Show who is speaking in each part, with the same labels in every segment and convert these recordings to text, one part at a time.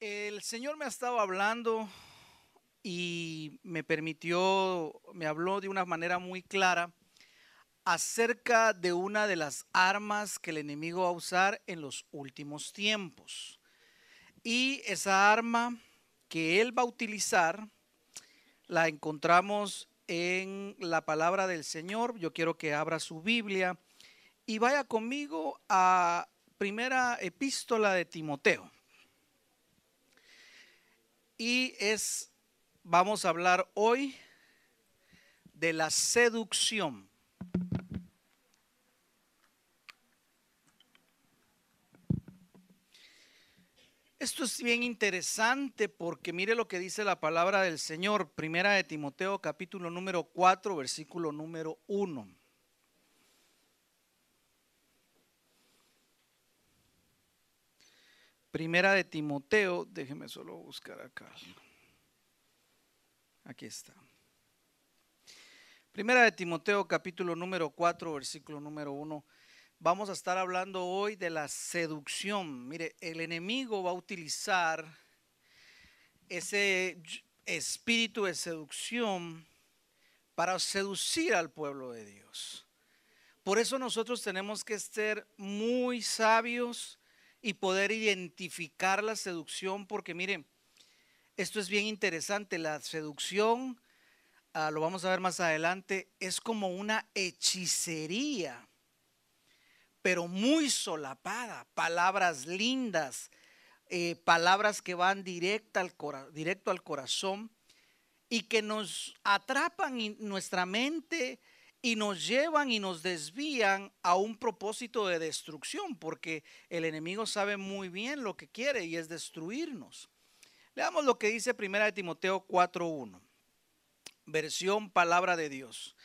Speaker 1: El Señor me ha estado hablando y me permitió, me habló de una manera muy clara acerca de una de las armas que el enemigo va a usar en los últimos tiempos. Y esa arma que él va a utilizar la encontramos en la palabra del Señor. Yo quiero que abra su Biblia y vaya conmigo a primera epístola de Timoteo y es, vamos a hablar hoy de la seducción. Esto es bien interesante porque mire lo que dice la palabra del Señor, primera de Timoteo capítulo número 4, versículo número 1. Primera de Timoteo, déjeme solo buscar acá. Aquí está. Primera de Timoteo, capítulo número 4, versículo número 1. Vamos a estar hablando hoy de la seducción. Mire, el enemigo va a utilizar ese espíritu de seducción para seducir al pueblo de Dios. Por eso nosotros tenemos que ser muy sabios y poder identificar la seducción, porque miren, esto es bien interesante, la seducción, ah, lo vamos a ver más adelante, es como una hechicería, pero muy solapada, palabras lindas, eh, palabras que van directa al directo al corazón y que nos atrapan nuestra mente y nos llevan y nos desvían a un propósito de destrucción, porque el enemigo sabe muy bien lo que quiere y es destruirnos. Leamos lo que dice 1 Timoteo 4.1, versión palabra de Dios.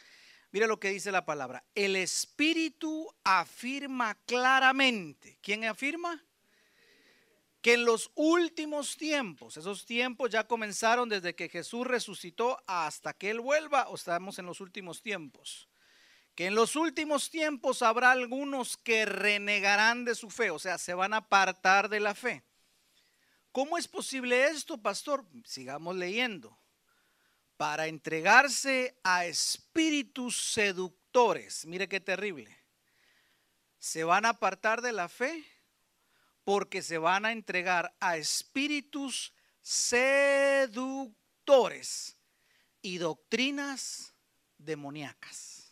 Speaker 1: Mire lo que dice la palabra. El Espíritu afirma claramente. ¿Quién afirma? Que en los últimos tiempos, esos tiempos ya comenzaron desde que Jesús resucitó hasta que Él vuelva, o estamos en los últimos tiempos que en los últimos tiempos habrá algunos que renegarán de su fe, o sea, se van a apartar de la fe. ¿Cómo es posible esto, pastor? Sigamos leyendo. Para entregarse a espíritus seductores. Mire qué terrible. Se van a apartar de la fe porque se van a entregar a espíritus seductores y doctrinas demoníacas.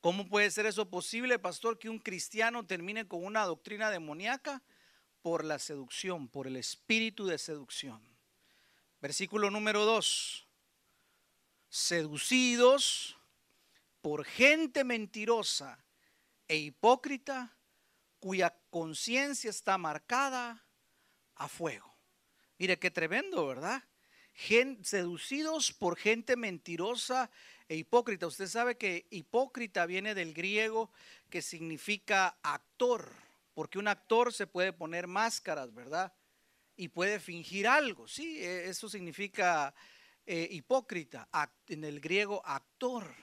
Speaker 1: ¿Cómo puede ser eso posible, pastor, que un cristiano termine con una doctrina demoníaca? Por la seducción, por el espíritu de seducción. Versículo número 2. Seducidos por gente mentirosa e hipócrita cuya conciencia está marcada a fuego. Mire qué tremendo, ¿verdad? seducidos por gente mentirosa e hipócrita. Usted sabe que hipócrita viene del griego que significa actor, porque un actor se puede poner máscaras, ¿verdad? Y puede fingir algo, sí, e, eso significa eh, hipócrita, en el griego actor.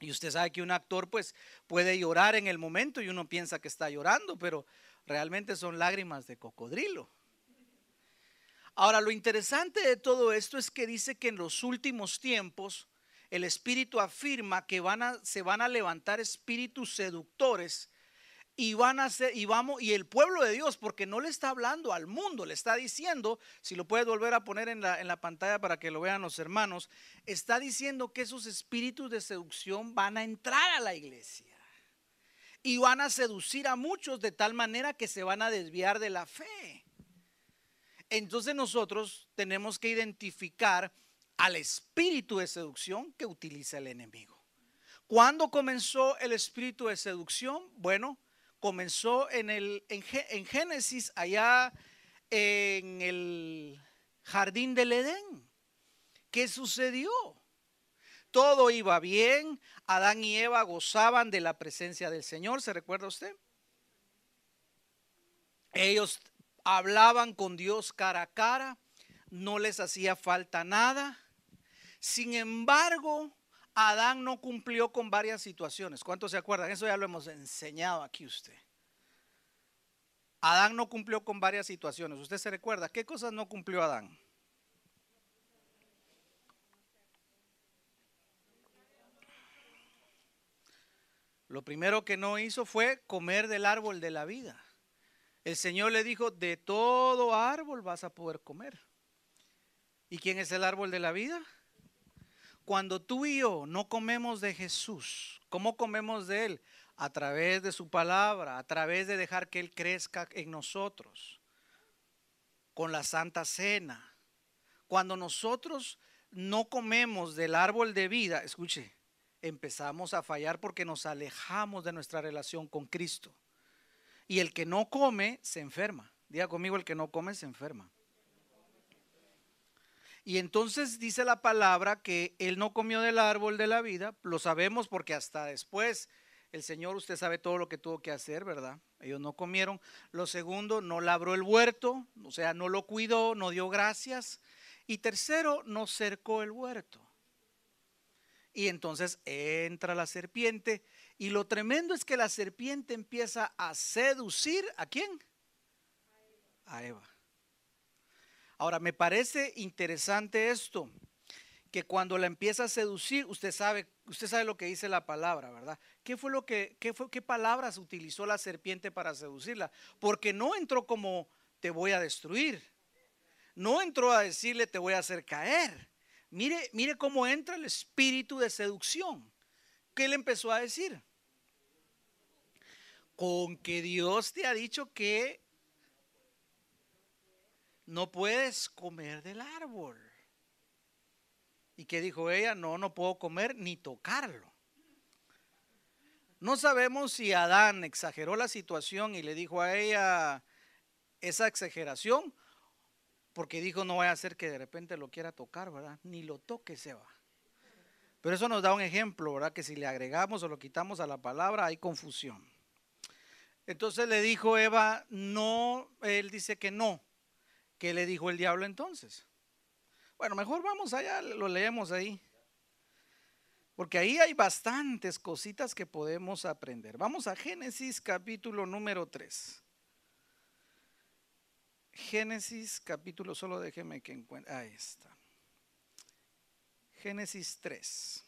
Speaker 1: Y usted sabe que un actor pues puede llorar en el momento y uno piensa que está llorando, pero realmente son lágrimas de cocodrilo. Ahora, lo interesante de todo esto es que dice que en los últimos tiempos el Espíritu afirma que se van a levantar espíritus seductores y van a ser, y vamos, y el pueblo de Dios, porque no le está hablando al mundo, le está diciendo, si lo puedes volver a poner en la, en la pantalla para que lo vean los hermanos, está diciendo que esos espíritus de seducción van a entrar a la iglesia y van a seducir a muchos de tal manera que se van a desviar de la fe. Entonces nosotros tenemos que identificar al espíritu de seducción que utiliza el enemigo. ¿Cuándo comenzó el espíritu de seducción? Bueno, comenzó en, el, en, Génesis, allá en el jardín del Edén. ¿Qué sucedió? Todo iba bien, Adán y Eva gozaban de la presencia del Señor, ¿se recuerda usted? Ellos hablaban con Dios cara a cara, no les hacía falta nada. Sin embargo, Adán no cumplió con varias situaciones. ¿Cuántos se acuerdan? Eso ya lo hemos enseñado aquí usted. Adán no cumplió con varias situaciones. ¿Usted se recuerda? ¿Qué cosas no cumplió Adán? Lo primero que no hizo fue comer del árbol de la vida. El Señor le dijo, de todo árbol vas a poder comer. ¿Y quién es el árbol de la vida? Cuando tú y yo no comemos de Jesús, ¿cómo comemos de Él? A través de su palabra, a través de dejar que Él crezca en nosotros, con la Santa Cena. Cuando nosotros no comemos del árbol de vida, escuche, empezamos a fallar porque nos alejamos de nuestra relación con Cristo. Y el que no come se enferma. Diga conmigo, el que no come se enferma. Y entonces dice la palabra que él no comió del árbol de la vida. Lo sabemos porque hasta después el Señor, usted sabe todo lo que tuvo que hacer, ¿verdad? Ellos no comieron. Lo segundo, no labró el huerto, o sea, no lo cuidó, no dio gracias. Y tercero, no cercó el huerto. Y entonces entra la serpiente. Y lo tremendo es que la serpiente empieza a seducir a quién? A Eva. Ahora, me parece interesante esto, que cuando la empieza a seducir, usted sabe, usted sabe lo que dice la palabra, ¿verdad? ¿Qué fue lo que, qué fue, qué palabras utilizó la serpiente para seducirla? Porque no entró como te voy a destruir. No entró a decirle te voy a hacer caer. Mire, mire cómo entra el espíritu de seducción. ¿Qué le empezó a decir? Con que Dios te ha dicho que no puedes comer del árbol. ¿Y qué dijo ella? No, no puedo comer ni tocarlo. No sabemos si Adán exageró la situación y le dijo a ella esa exageración porque dijo, no vaya a ser que de repente lo quiera tocar, ¿verdad? Ni lo toque, se va. Pero eso nos da un ejemplo, ¿verdad? Que si le agregamos o lo quitamos a la palabra, hay confusión. Entonces le dijo Eva, no, él dice que no. ¿Qué le dijo el diablo entonces? Bueno, mejor vamos allá, lo leemos ahí. Porque ahí hay bastantes cositas que podemos aprender. Vamos a Génesis capítulo número 3. Génesis capítulo, solo déjeme que encuentre. Ahí está. Génesis 3.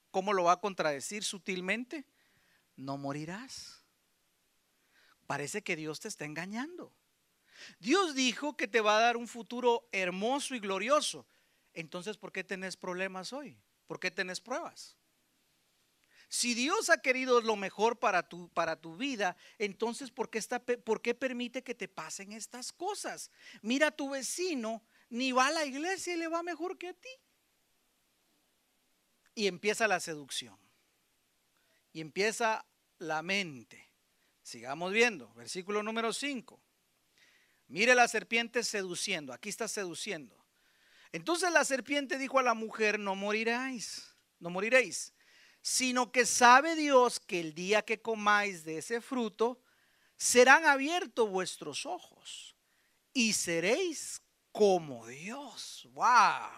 Speaker 1: cómo lo va a contradecir sutilmente, no morirás. Parece que Dios te está engañando. Dios dijo que te va a dar un futuro hermoso y glorioso. Entonces, ¿por qué tenés problemas hoy? ¿Por qué tenés pruebas? Si Dios ha querido lo mejor para tu, para tu vida, entonces ¿por qué, está, ¿por qué permite que te pasen estas cosas? Mira a tu vecino, ni va a la iglesia y le va mejor que a ti. Y empieza la seducción. Y empieza la mente. Sigamos viendo, versículo número 5. Mire la serpiente seduciendo, aquí está seduciendo. Entonces la serpiente dijo a la mujer, no moriráis, no moriréis sino que sabe Dios que el día que comáis de ese fruto, serán abiertos vuestros ojos y seréis como Dios. ¡Wow!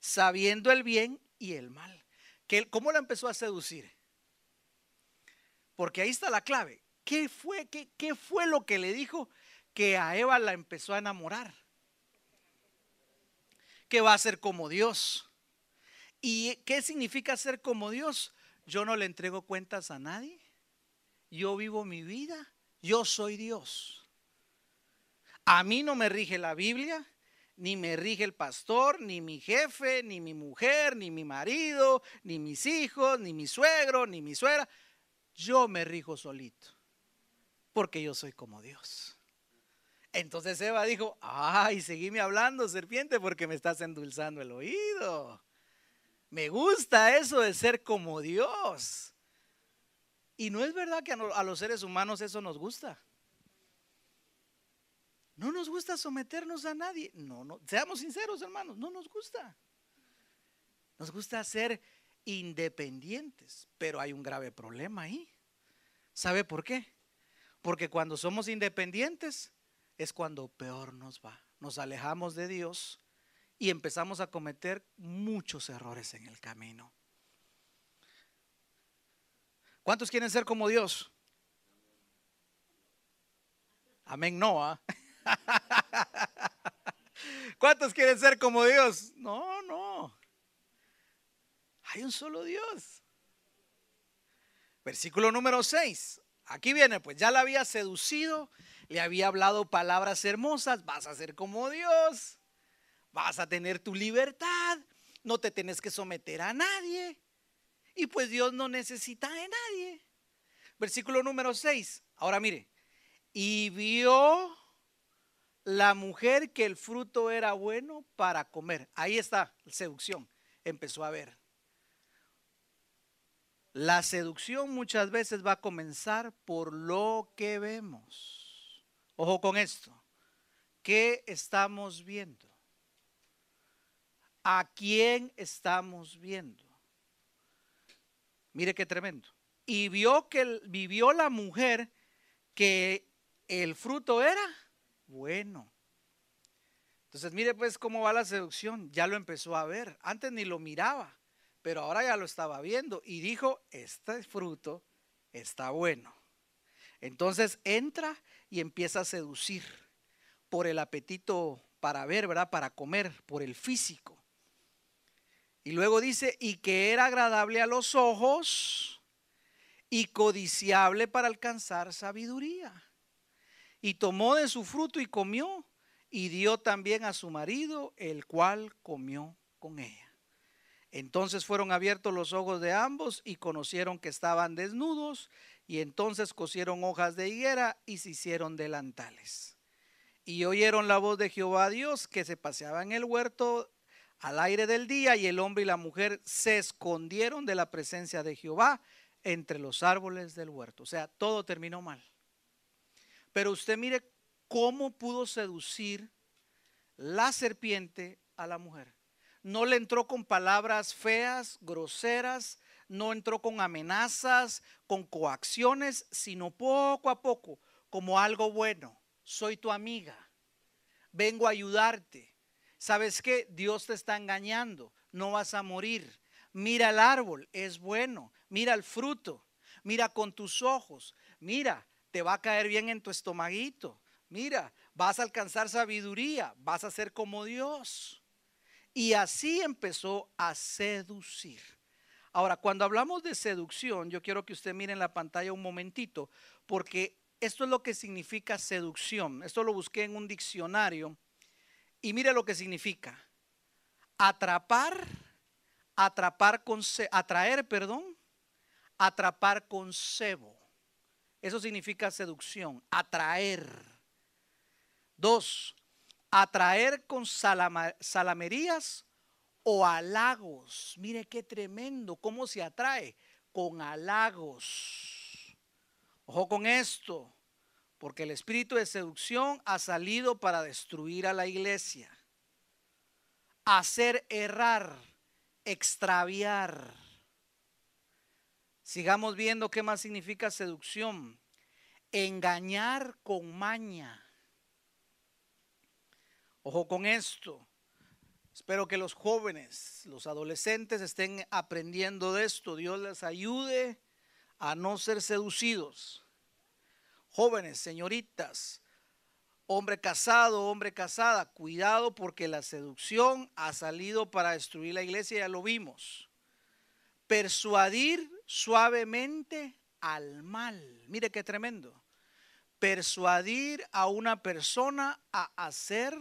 Speaker 1: Sabiendo el bien y el mal. ¿Cómo la empezó a seducir? Porque ahí está la clave. ¿Qué fue, qué, qué fue lo que le dijo que a Eva la empezó a enamorar? Que va a ser como Dios. ¿Y qué significa ser como Dios? Yo no le entrego cuentas a nadie. Yo vivo mi vida. Yo soy Dios. A mí no me rige la Biblia, ni me rige el pastor, ni mi jefe, ni mi mujer, ni mi marido, ni mis hijos, ni mi suegro, ni mi suegra. Yo me rijo solito, porque yo soy como Dios. Entonces Eva dijo, ay, seguime hablando, serpiente, porque me estás endulzando el oído. Me gusta eso de ser como Dios. Y no es verdad que a los seres humanos eso nos gusta. No nos gusta someternos a nadie. No, no, seamos sinceros, hermanos, no nos gusta. Nos gusta ser independientes, pero hay un grave problema ahí. ¿Sabe por qué? Porque cuando somos independientes es cuando peor nos va. Nos alejamos de Dios y empezamos a cometer muchos errores en el camino. ¿Cuántos quieren ser como Dios? Amén, Noah. ¿Cuántos quieren ser como Dios? No, no. Hay un solo Dios. Versículo número 6. Aquí viene, pues ya la había seducido, le había hablado palabras hermosas, vas a ser como Dios, vas a tener tu libertad, no te tienes que someter a nadie. Y pues Dios no necesita de nadie. Versículo número 6. Ahora mire, y vio la mujer que el fruto era bueno para comer. Ahí está, seducción. Empezó a ver. La seducción muchas veces va a comenzar por lo que vemos. Ojo con esto. ¿Qué estamos viendo? ¿A quién estamos viendo? Mire qué tremendo. Y vio que vivió la mujer que el fruto era bueno. Entonces, mire pues cómo va la seducción. Ya lo empezó a ver. Antes ni lo miraba, pero ahora ya lo estaba viendo y dijo, este fruto está bueno. Entonces entra y empieza a seducir por el apetito para ver. Para comer, por el físico. Y luego dice, y que era agradable a los ojos y codiciable para alcanzar sabiduría y tomó de su fruto y comió, y dio también a su marido, el cual comió con ella. Entonces fueron abiertos los ojos de ambos y conocieron que estaban desnudos, y entonces cosieron hojas de higuera y se hicieron delantales. Y oyeron la voz de Jehová Dios que se paseaba en el huerto al aire del día, y el hombre y la mujer se escondieron de la presencia de Jehová entre los árboles del huerto. O sea, todo terminó mal. Pero usted mire cómo pudo seducir la serpiente a la mujer. No le entró con palabras feas, groseras, no entró con amenazas, con coacciones, sino poco a poco, como algo bueno. Soy tu amiga, vengo a ayudarte. ¿Sabes qué? Dios te está engañando, no vas a morir. Mira el árbol, es bueno. Mira el fruto, mira con tus ojos. Mira, te va a caer bien en tu estomaguito. Mira, vas a alcanzar sabiduría, vas a ser como Dios. Y así empezó a seducir. Ahora, cuando hablamos de seducción, yo quiero que usted mire en la pantalla un momentito, porque esto es lo que significa seducción. Esto lo busqué en un diccionario y mire lo que significa. Atrapar, atrapar con, atraer, perdón, atrapar con cebo. Eso significa seducción, atraer. Dos, atraer con salamerías o halagos. Mire qué tremendo, cómo se atrae con halagos. Ojo con esto, porque el espíritu de seducción ha salido para destruir a la iglesia, hacer errar, extraviar Sigamos viendo qué más significa seducción. Engañar con maña. Ojo con esto. Espero que los jóvenes, los adolescentes estén aprendiendo de esto. Dios les ayude a no ser seducidos. Jóvenes, señoritas, hombre casado, hombre casada, cuidado porque la seducción ha salido para destruir la iglesia, ya lo vimos. Persuadir suavemente al mal. Mire qué tremendo. Persuadir a una persona a hacer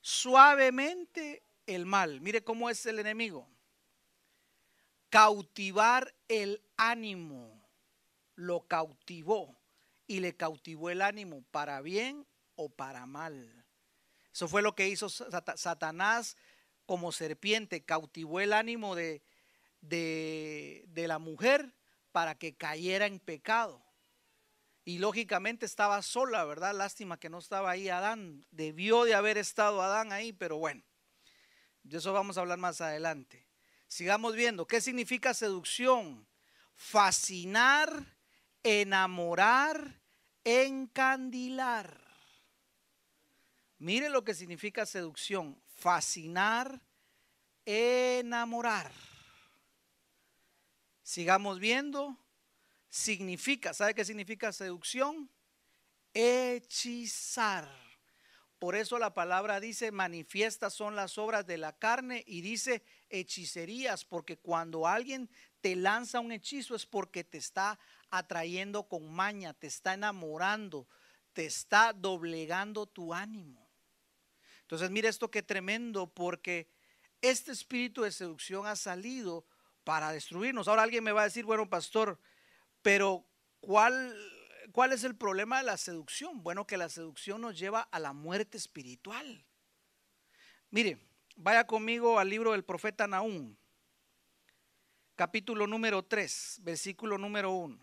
Speaker 1: suavemente el mal. Mire cómo es el enemigo. Cautivar el ánimo. Lo cautivó y le cautivó el ánimo para bien o para mal. Eso fue lo que hizo Satanás como serpiente, cautivó el ánimo de, de, la mujer para que cayera en pecado. Y lógicamente estaba sola, ¿verdad? Lástima que no estaba ahí Adán. Debió de haber estado Adán ahí, pero bueno, de eso vamos a hablar más adelante. Sigamos viendo, ¿qué significa seducción? Fascinar, enamorar, encandilar. Mire lo que significa seducción, fascinar, enamorar. Sigamos viendo. Significa, ¿sabe qué significa seducción? Hechizar. Por eso la palabra dice, manifiestas son las obras de la carne y dice hechicerías, porque cuando alguien te lanza un hechizo es porque te está atrayendo con maña, te está enamorando, te está doblegando tu ánimo. Entonces, mire esto que tremendo, porque este espíritu de seducción ha salido para destruirnos. Ahora alguien me va a decir, bueno, pastor, pero ¿cuál, ¿cuál es el problema de la seducción? Bueno, que la seducción nos lleva a la muerte espiritual. Mire, vaya conmigo al libro del profeta Naúm, capítulo número 3, versículo número 1.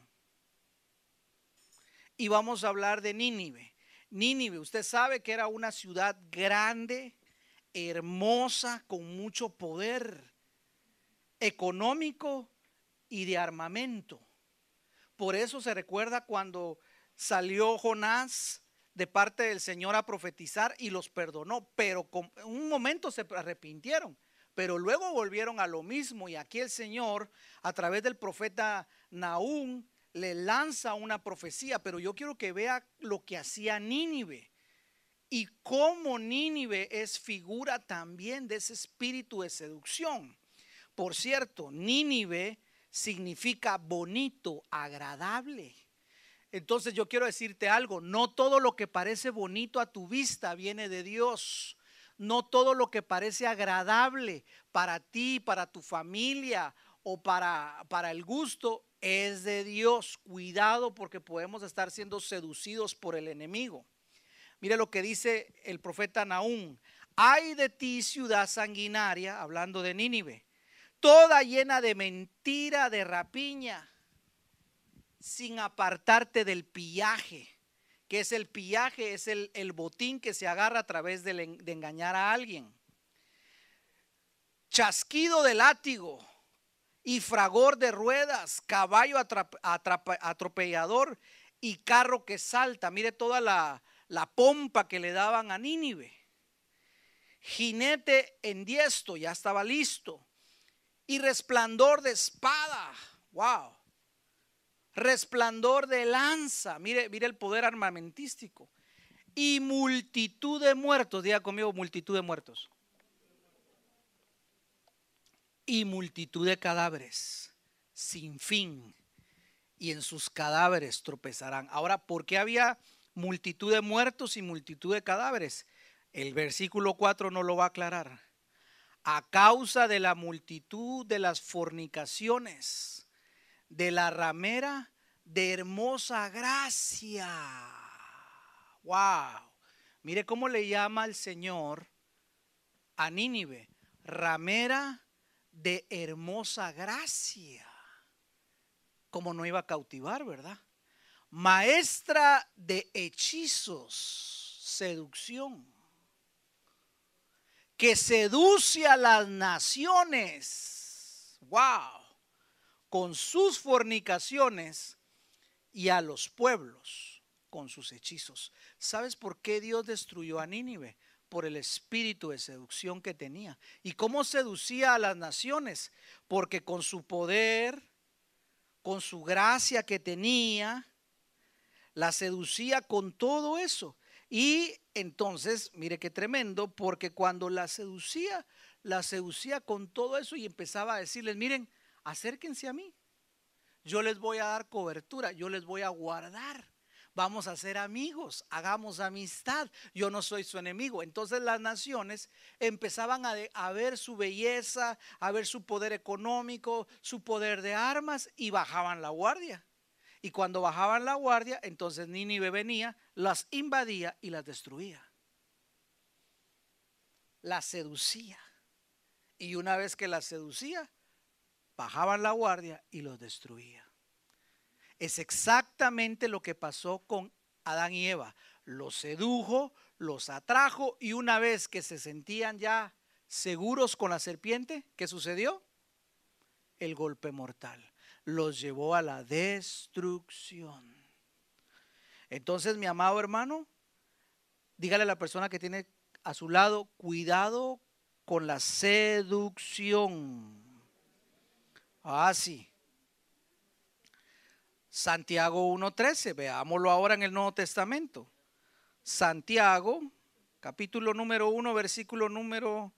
Speaker 1: Y vamos a hablar de Nínive. Nínive, usted sabe que era una ciudad grande, hermosa, con mucho poder económico y de armamento. Por eso se recuerda cuando salió Jonás de parte del Señor a profetizar y los perdonó, pero en un momento se arrepintieron, pero luego volvieron a lo mismo y aquí el Señor a través del profeta Naúm le lanza una profecía, pero yo quiero que vea lo que hacía Nínive y cómo Nínive es figura también de ese espíritu de seducción. Por cierto, Nínive significa bonito, agradable. Entonces yo quiero decirte algo, no todo lo que parece bonito a tu vista viene de Dios. No todo lo que parece agradable para ti, para tu familia o para, para el gusto es de Dios. Cuidado porque podemos estar siendo seducidos por el enemigo. Mire lo que dice el profeta Naúm. Hay de ti ciudad sanguinaria, hablando de Nínive toda llena de mentira, de rapiña, sin apartarte del pillaje, que es el pillaje, es el, botín que se agarra a través de, de engañar a alguien. Chasquido de látigo y fragor de ruedas, caballo atropellador y carro que salta. Mire toda la, la pompa que le daban a Nínive. Jinete en diesto, ya estaba listo y resplandor de espada. Wow. Resplandor de lanza. Mire, mire el poder armamentístico. Y multitud de muertos. Diga conmigo, multitud de muertos. Y multitud de cadáveres. Sin fin. Y en sus cadáveres tropezarán. Ahora, ¿por qué había multitud de muertos y multitud de cadáveres? El versículo 4 no lo va a aclarar a causa de la multitud de las fornicaciones, de la ramera de hermosa gracia. Wow. Mire cómo le llama el Señor a Nínive, ramera de hermosa gracia. Como no iba a cautivar, ¿verdad? Maestra de hechizos, seducción que seduce a las naciones, wow, con sus fornicaciones y a los pueblos con sus hechizos. ¿Sabes por qué Dios destruyó a Nínive? Por el espíritu de seducción que tenía. ¿Y cómo seducía a las naciones? Porque con su poder, con su gracia que tenía, la seducía con todo eso. Y entonces, mire qué tremendo, porque cuando la seducía, la seducía con todo eso y empezaba a decirles, miren, acérquense a mí, yo les voy a dar cobertura, yo les voy a guardar. Vamos a ser amigos, hagamos amistad. Yo no soy su enemigo. Entonces las naciones empezaban a, a, ver su belleza, a ver su poder económico, su poder de armas y bajaban la guardia. Y cuando bajaban la guardia, entonces Nínive venía, las invadía y las destruía. Las seducía. Y una vez que las seducía, bajaban la guardia y los destruía. Es exactamente lo que pasó con Adán y Eva. Los sedujo, los atrajo y una vez que se sentían ya seguros con la serpiente, ¿qué sucedió? El golpe mortal. Los llevó a la destrucción. Entonces, mi amado hermano, dígale a la persona que tiene a su lado, cuidado con la seducción. Ah, sí. Santiago 1.13, veámoslo ahora en el Nuevo Testamento. Santiago, capítulo número 1, versículo número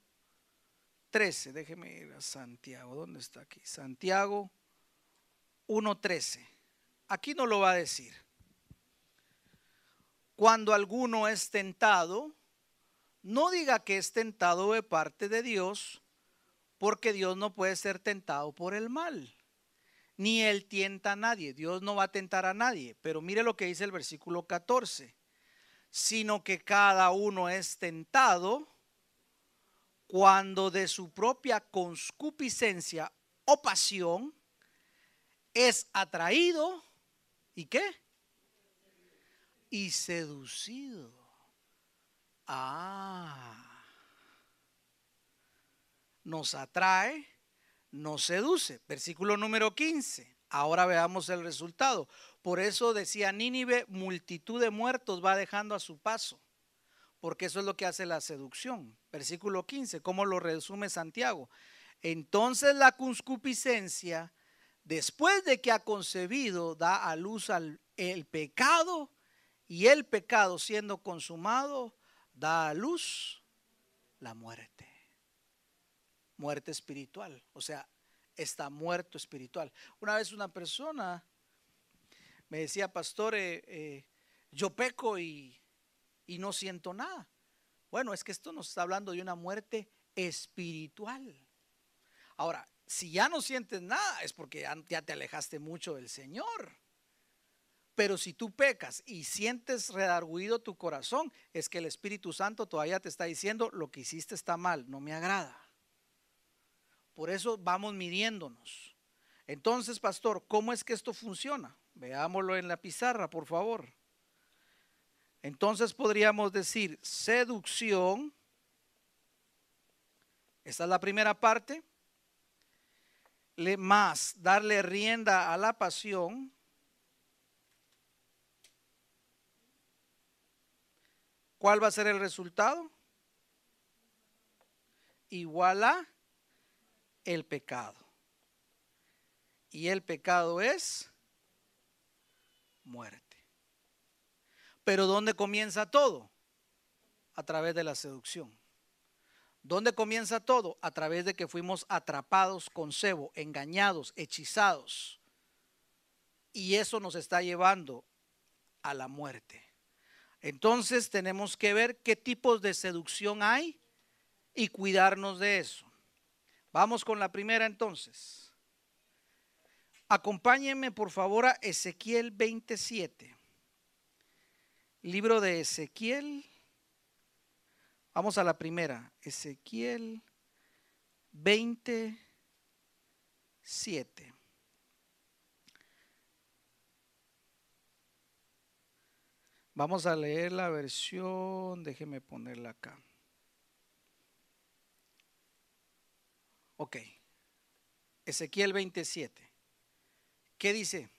Speaker 1: 13. Déjeme ir a Santiago. ¿Dónde está aquí? Santiago 1.13. Aquí no lo va a decir. Cuando alguno es tentado, no diga que es tentado de parte de Dios, porque Dios no puede ser tentado por el mal. Ni él tienta a nadie. Dios no va a tentar a nadie. Pero mire lo que dice el versículo 14 sino que cada uno es tentado cuando de su propia conscupiscencia o pasión es atraído y qué? Y seducido. Ah. Nos atrae, nos seduce. Versículo número 15. Ahora veamos el resultado. Por eso decía Nínive, multitud de muertos va dejando a su paso, porque eso es lo que hace la seducción. Versículo 15, ¿cómo lo resume Santiago? Entonces la conscupiscencia, después de que ha concebido, da a luz al el pecado, y el pecado siendo consumado, da a luz la muerte. Muerte espiritual, o sea, está muerto espiritual. Una vez una persona me decía, pastor, eh, yo peco y, y no siento nada. Bueno, es que esto nos está hablando de una muerte espiritual. Ahora, si ya no sientes nada, es porque ya te alejaste mucho del Señor. Pero si tú pecas y sientes redarguido tu corazón, es que el Espíritu Santo todavía te está diciendo, lo que hiciste está mal, no me agrada. Por eso vamos midiéndonos. Entonces, pastor, ¿cómo es que esto funciona? Veámoslo en la pizarra, por favor. Entonces podríamos decir seducción. Esta es la primera parte. Más darle rienda a la pasión. ¿Cuál va a ser el resultado? Igual a el pecado. Y el pecado es muerte. Pero ¿dónde comienza todo? A través de la seducción. ¿Dónde comienza todo? A través de que fuimos atrapados con cebo, engañados, hechizados. Y eso nos está llevando a la muerte. Entonces tenemos que ver qué tipos de seducción hay y cuidarnos de eso. Vamos con la primera entonces. Acompáñenme por favor a Ezequiel 27. Libro de Ezequiel. Vamos a la primera. Ezequiel 27. Vamos a leer la versión, déjeme ponerla acá. Ok. Ezequiel 27. ¿Qué dice?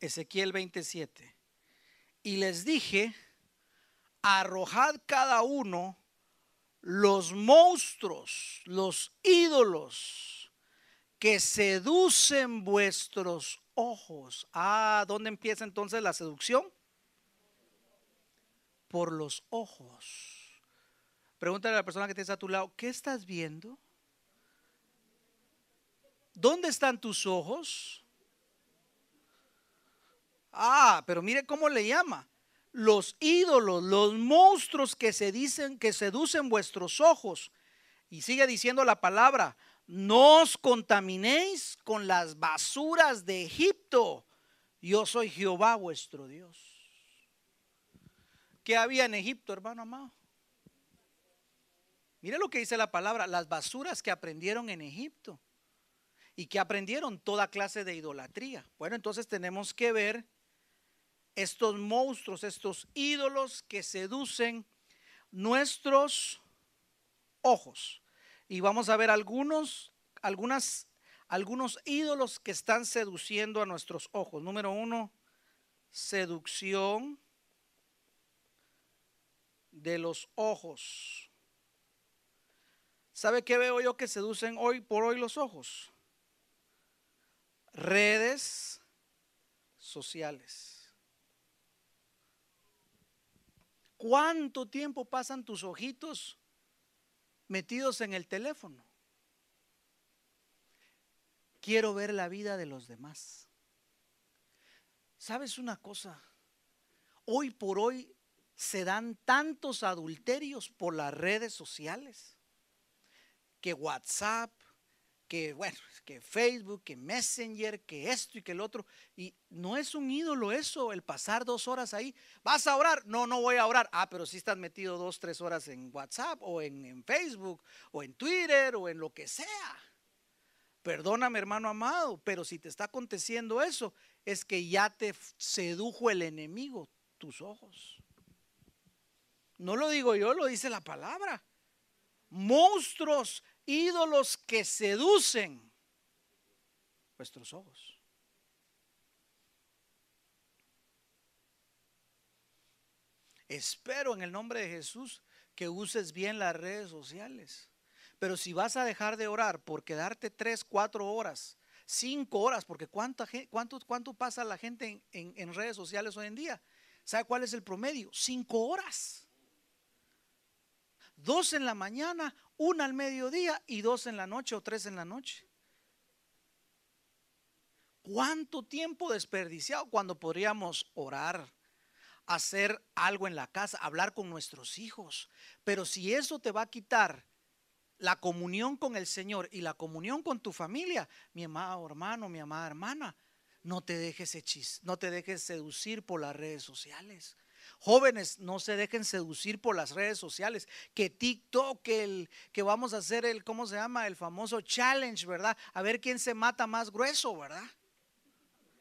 Speaker 1: Ezequiel 27. Y les dije, arrojad cada uno los monstruos, los ídolos que seducen vuestros ojos. Ah, ¿dónde empieza entonces la seducción? Por los ojos. Pregúntale a la persona que tienes a tu lado, ¿qué estás viendo? ¿Dónde están tus ojos? Ah, pero mire cómo le llama. Los ídolos, los monstruos que se dicen que seducen vuestros ojos. Y sigue diciendo la palabra, no os contaminéis con las basuras de Egipto. Yo soy Jehová vuestro Dios. ¿Qué había en Egipto, hermano amado? Mire lo que dice la palabra, las basuras que aprendieron en Egipto. ¿Y que aprendieron? Toda clase de idolatría. Bueno, entonces tenemos que ver estos monstruos, estos ídolos que seducen nuestros ojos. Y vamos a ver algunos, algunas, algunos ídolos que están seduciendo a nuestros ojos. Número uno, seducción de los ojos. ¿Sabe qué veo yo que seducen hoy por hoy los ojos? Redes sociales. ¿Cuánto tiempo pasan tus ojitos metidos en el teléfono? Quiero ver la vida de los demás. ¿Sabes una cosa? Hoy por hoy se dan tantos adulterios por las redes sociales que WhatsApp, que bueno, que Facebook, que Messenger, que esto y que el otro. Y no es un ídolo eso, el pasar dos horas ahí. ¿Vas a orar? No, no voy a orar. Ah, pero si estás metido dos, tres horas en WhatsApp o en, en Facebook o en Twitter o en lo que sea. Perdóname, hermano amado, pero si te está aconteciendo eso, es que ya te sedujo el enemigo, tus ojos. No lo digo yo, lo dice la palabra. Monstruos, ídolos que seducen vuestros ojos. Espero en el nombre de Jesús que uses bien las redes sociales. Pero si vas a dejar de orar por quedarte tres, cuatro horas, cinco horas, porque cuánta, cuánto, cuánto pasa la gente en, en redes sociales hoy en día, ¿sabe cuál es el promedio? Cinco horas. Dos en la mañana, una al mediodía y dos en la noche o tres en la noche. ¿Cuánto tiempo desperdiciado cuando podríamos orar, hacer algo en la casa, hablar con nuestros hijos? Pero si eso te va a quitar la comunión con el Señor y la comunión con tu familia, mi amado hermano, mi amada hermana, no te dejes hechis, no te dejes seducir por las redes sociales. Jóvenes, no se dejen seducir por las redes sociales. Que TikTok, que, el, que vamos a hacer el, ¿cómo se llama? El famoso challenge, ¿verdad? A ver quién se mata más grueso, ¿verdad?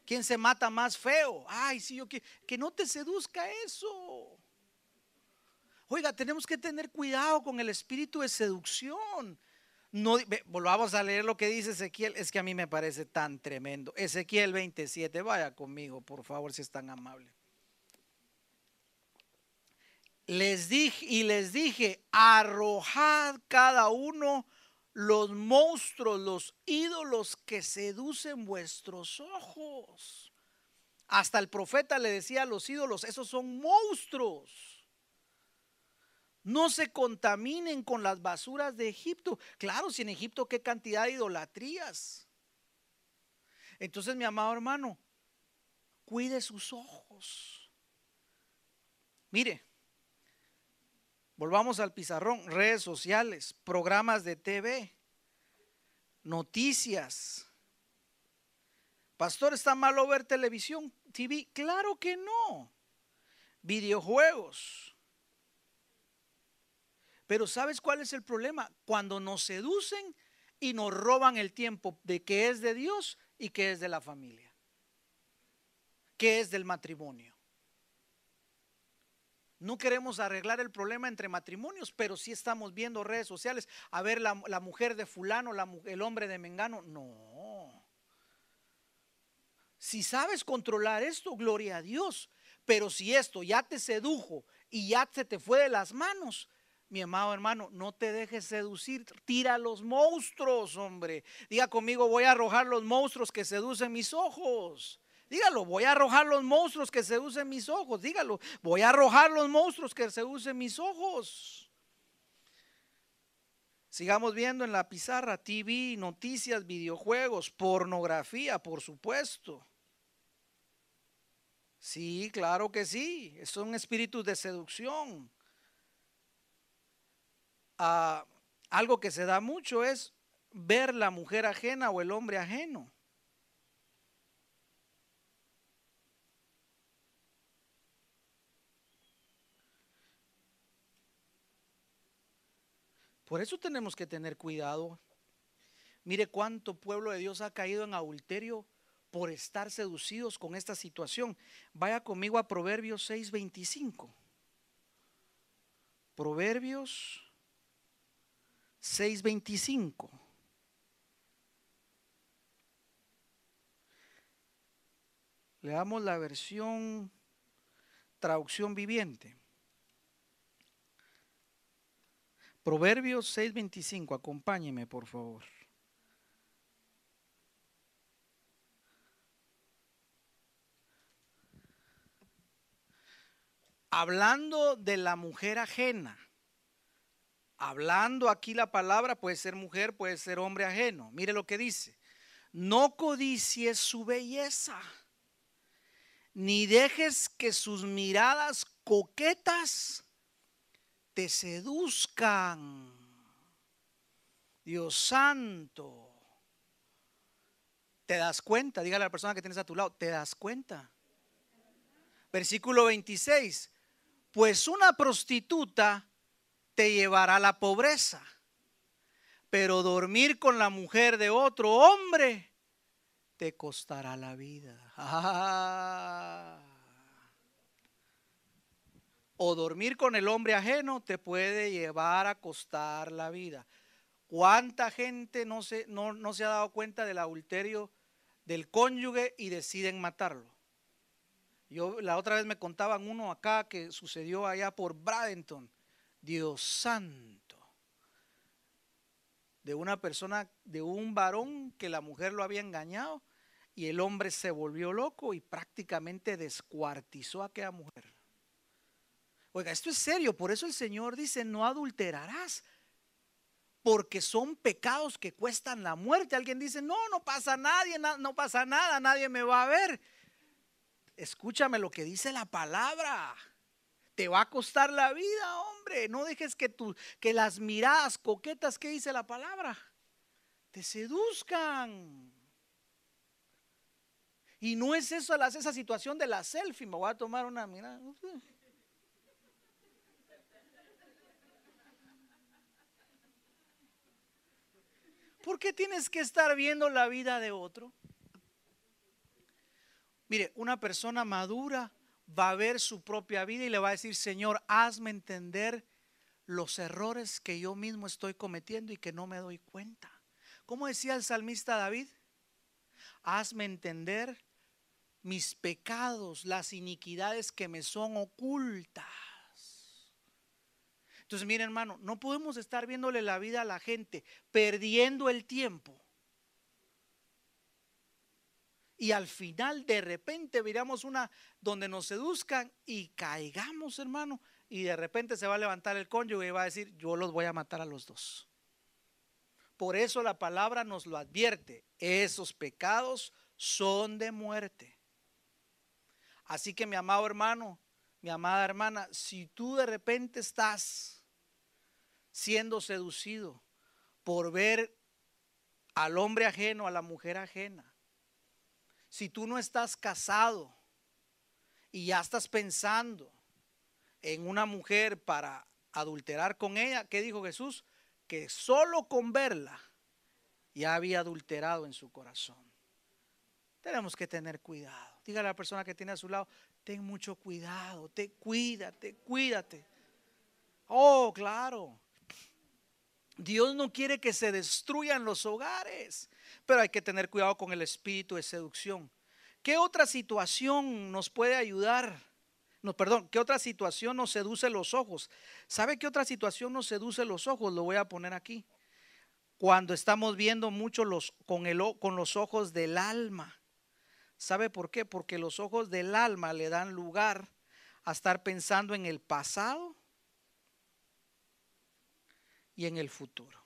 Speaker 1: ¿Quién se mata más feo? Ay, sí, yo que, que no te seduzca eso. Oiga, tenemos que tener cuidado con el espíritu de seducción. No, volvamos a leer lo que dice Ezequiel, es que a mí me parece tan tremendo. Ezequiel 27, vaya conmigo, por favor, si es tan amable. Les dije y les dije, arrojad cada uno los monstruos, los ídolos que seducen vuestros ojos. Hasta el profeta le decía a los ídolos, esos son monstruos. No se contaminen con las basuras de Egipto. Claro, si en Egipto qué cantidad de idolatrías. Entonces, mi amado hermano, cuide sus ojos. Mire, Volvamos al pizarrón, redes sociales, programas de TV, noticias. Pastor, ¿está malo ver televisión, TV? Claro que no. Videojuegos. Pero ¿sabes cuál es el problema? Cuando nos seducen y nos roban el tiempo de que es de Dios y que es de la familia, que es del matrimonio. No queremos arreglar el problema entre matrimonios, pero sí estamos viendo redes sociales. A ver, la, mujer de fulano, el hombre de Mengano. No. Si sabes controlar esto, gloria a Dios. Pero si esto ya te sedujo y ya se te fue de las manos, mi amado hermano, no te dejes seducir, tira los monstruos, hombre. Diga conmigo, voy a arrojar los monstruos que seducen mis ojos. Dígalo, voy a arrojar los monstruos que se usen mis ojos. Dígalo, voy a arrojar los monstruos que se usen mis ojos. Sigamos viendo en la pizarra TV, noticias, videojuegos, pornografía, por supuesto. Sí, claro que sí. Son espíritus de seducción. Ah, algo que se da mucho es ver la mujer ajena o el hombre ajeno. Por eso tenemos que tener cuidado. Mire cuánto pueblo de Dios ha caído en adulterio por estar seducidos con esta situación. Vaya conmigo a Proverbios 6:25. Proverbios 6:25. Le damos la versión traducción viviente. Proverbios 6:25, acompáñeme por favor. Hablando de la mujer ajena, hablando aquí la palabra puede ser mujer, puede ser hombre ajeno. Mire lo que dice, no codicies su belleza, ni dejes que sus miradas coquetas te seduzcan. Dios santo. ¿Te das cuenta? Dígale a la persona que tienes a tu lado, ¿te das cuenta? Versículo 26. Pues una prostituta te llevará a la pobreza, pero dormir con la mujer de otro hombre te costará la vida. Ah o dormir con el hombre ajeno te puede llevar a costar la vida. ¿Cuánta gente no se, no, no se ha dado cuenta del adulterio del cónyuge y deciden matarlo? Yo la otra vez me contaban uno acá que sucedió allá por Bradenton. Dios santo. De una persona, de un varón que la mujer lo había engañado y el hombre se volvió loco y prácticamente descuartizó a aquella mujer. Oiga, esto es serio, por eso el Señor dice, no adulterarás, porque son pecados que cuestan la muerte. Alguien dice, no, no pasa nadie, no pasa nada, nadie me va a ver. Escúchame lo que dice la palabra. Te va a costar la vida, hombre. No dejes que, que las miradas coquetas que dice la palabra te seduzcan. Y no es eso, esa situación de la selfie. Me voy a tomar una mirada. ¿Por qué tienes que estar viendo la vida de otro? Mire, una persona madura va a ver su propia vida y le va a decir, Señor, hazme entender los errores que yo mismo estoy cometiendo y que no me doy cuenta. ¿Cómo decía el salmista David? Hazme entender mis pecados, las iniquidades que me son ocultas. Entonces, mire hermano, no podemos estar viéndole la vida a la gente, perdiendo el tiempo. Y al final de repente miramos una donde nos seduzcan y caigamos, hermano. Y de repente se va a levantar el cónyuge y va a decir, yo los voy a matar a los dos. Por eso la palabra nos lo advierte. Esos pecados son de muerte. Así que mi amado hermano, mi amada hermana, si tú de repente estás siendo seducido por ver al hombre ajeno, a la mujer ajena. Si tú no estás casado y ya estás pensando en una mujer para adulterar con ella, ¿qué dijo Jesús? Que solo con verla ya había adulterado en su corazón. Tenemos que tener cuidado. Dígale a la persona que tiene a su lado, ten mucho cuidado, te cuídate, cuídate. Oh, claro. Dios no quiere que se destruyan los hogares, pero hay que tener cuidado con el espíritu de seducción. ¿Qué otra situación nos puede ayudar? No, perdón, ¿qué otra situación nos seduce los ojos? ¿Sabe qué otra situación nos seduce los ojos? Lo voy a poner aquí. Cuando estamos viendo mucho los, con, el, con los ojos del alma. ¿Sabe por qué? Porque los ojos del alma le dan lugar a estar pensando en el pasado y en el futuro.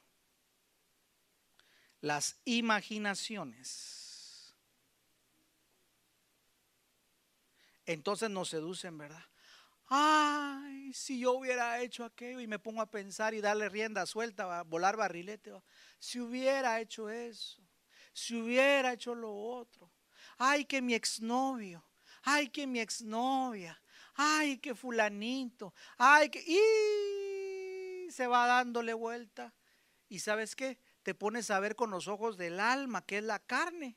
Speaker 1: Las imaginaciones. Entonces nos seducen, ¿verdad? Ay, si yo hubiera hecho aquello y me pongo a pensar y darle rienda suelta, volar barrilete, si hubiera hecho eso, si hubiera hecho lo otro. Ay, que mi exnovio, ay, que mi exnovia, ay, que fulanito, ay, que... Y se va dándole vuelta. ¿Y sabes qué? te pones a ver con los ojos del alma, que es la carne.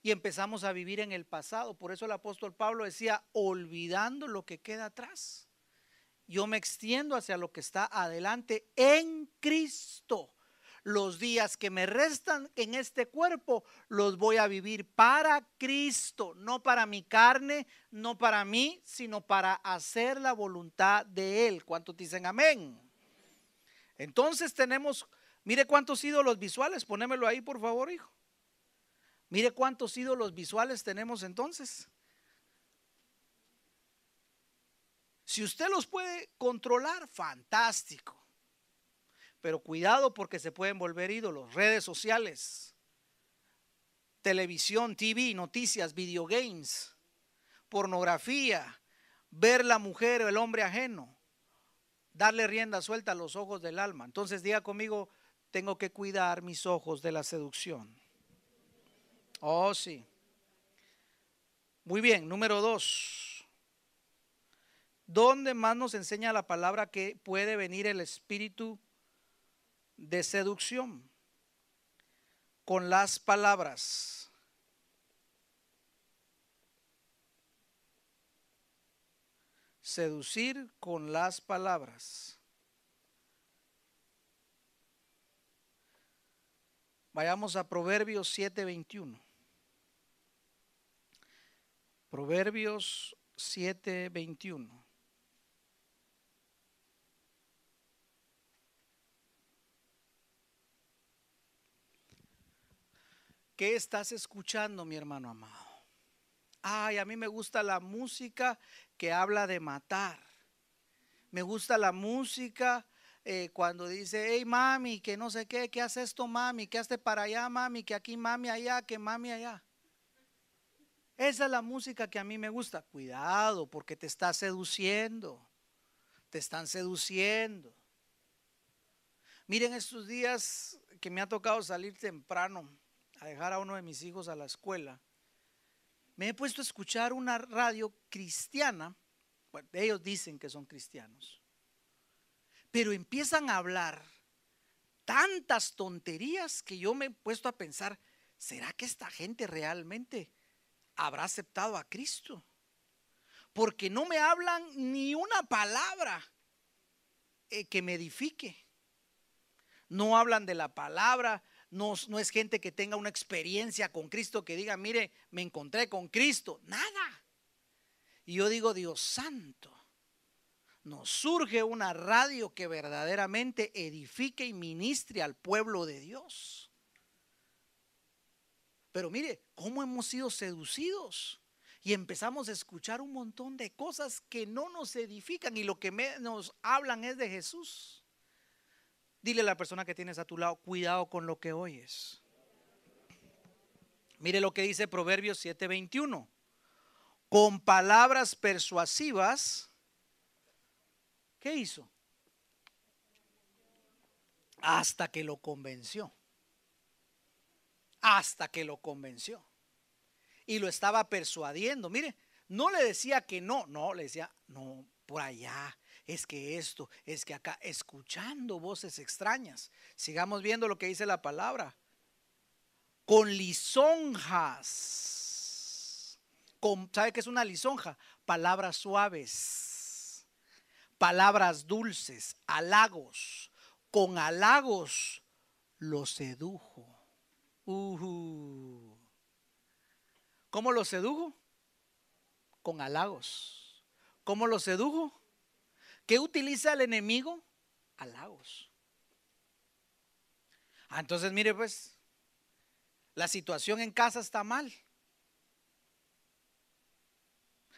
Speaker 1: Y empezamos a vivir en el pasado. Por eso el apóstol Pablo decía, olvidando lo que queda atrás. Yo me extiendo hacia lo que está adelante en Cristo. Los días que me restan en este cuerpo los voy a vivir para Cristo, no para mi carne, no para mí, sino para hacer la voluntad de Él. ¿Cuántos dicen amén? Entonces tenemos, mire cuántos ídolos visuales, ponémelo ahí por favor, hijo. Mire cuántos ídolos visuales tenemos entonces. Si usted los puede controlar, fantástico. Pero cuidado porque se pueden volver ídolos. Redes sociales, televisión, TV, noticias, videogames, pornografía, ver la mujer o el hombre ajeno, darle rienda suelta a los ojos del alma. Entonces diga conmigo, tengo que cuidar mis ojos de la seducción. Oh, sí. Muy bien, número dos. ¿Dónde más nos enseña la palabra que puede venir el espíritu de seducción? Con las palabras. Seducir con las palabras. Vayamos a Proverbios 7:21. Proverbios 7:21. ¿Qué estás escuchando, mi hermano amado? Ay, a mí me gusta la música que habla de matar. Me gusta la música eh, cuando dice, hey mami, que no sé qué, ¿qué hace esto mami? ¿Qué hace para allá mami? Que aquí mami allá, que mami allá. Esa es la música que a mí me gusta. Cuidado, porque te está seduciendo. Te están seduciendo. Miren estos días que me ha tocado salir temprano a dejar a uno de mis hijos a la escuela. Me he puesto a escuchar una radio cristiana. Bueno, ellos dicen que son cristianos. Pero empiezan a hablar tantas tonterías que yo me he puesto a pensar, ¿será que esta gente realmente habrá aceptado a Cristo. Porque no me hablan ni una palabra eh, que me edifique. No hablan de la palabra, no, es gente que tenga una experiencia con Cristo que diga, mire, me encontré con Cristo. Nada. Y yo digo, Dios santo, nos surge una radio que verdaderamente edifique y ministre al pueblo de Dios. Pero mire, ¿cómo hemos sido seducidos? Y empezamos a escuchar un montón de cosas que no nos edifican y lo que nos hablan es de Jesús. Dile a la persona que tienes a tu lado, cuidado con lo que oyes. Mire lo que dice Proverbios 7:21. Con palabras persuasivas, ¿qué hizo? Hasta que lo convenció hasta que lo convenció. Y lo estaba persuadiendo. Mire, no le decía que no, no, le decía, no, por allá, es que esto, es que acá, escuchando voces extrañas. Sigamos viendo lo que dice la palabra. Con lisonjas. Con, ¿Sabe qué es una lisonja? Palabras suaves, palabras dulces, halagos. Con halagos lo sedujo. ¿Cómo lo sedujo? Con halagos. ¿Cómo lo sedujo? ¿Qué utiliza el enemigo? Halagos. Ah, entonces mire pues, la situación en casa está mal.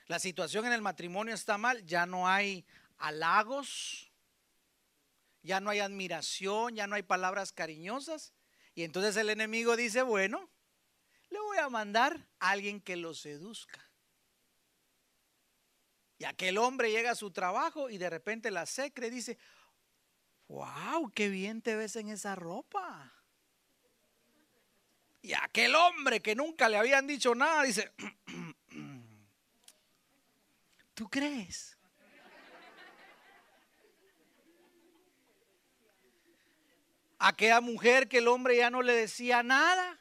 Speaker 1: La situación en el matrimonio está mal, ya no hay halagos, ya no hay admiración, ya no hay palabras cariñosas. Y entonces el enemigo dice, bueno, le voy a mandar a alguien que lo seduzca. Y aquel hombre llega a su trabajo y de repente la secre dice, wow, qué bien te ves en esa ropa. Y aquel hombre que nunca le habían dicho nada dice, ¿tú crees? Aquella mujer que el hombre ya no le decía nada.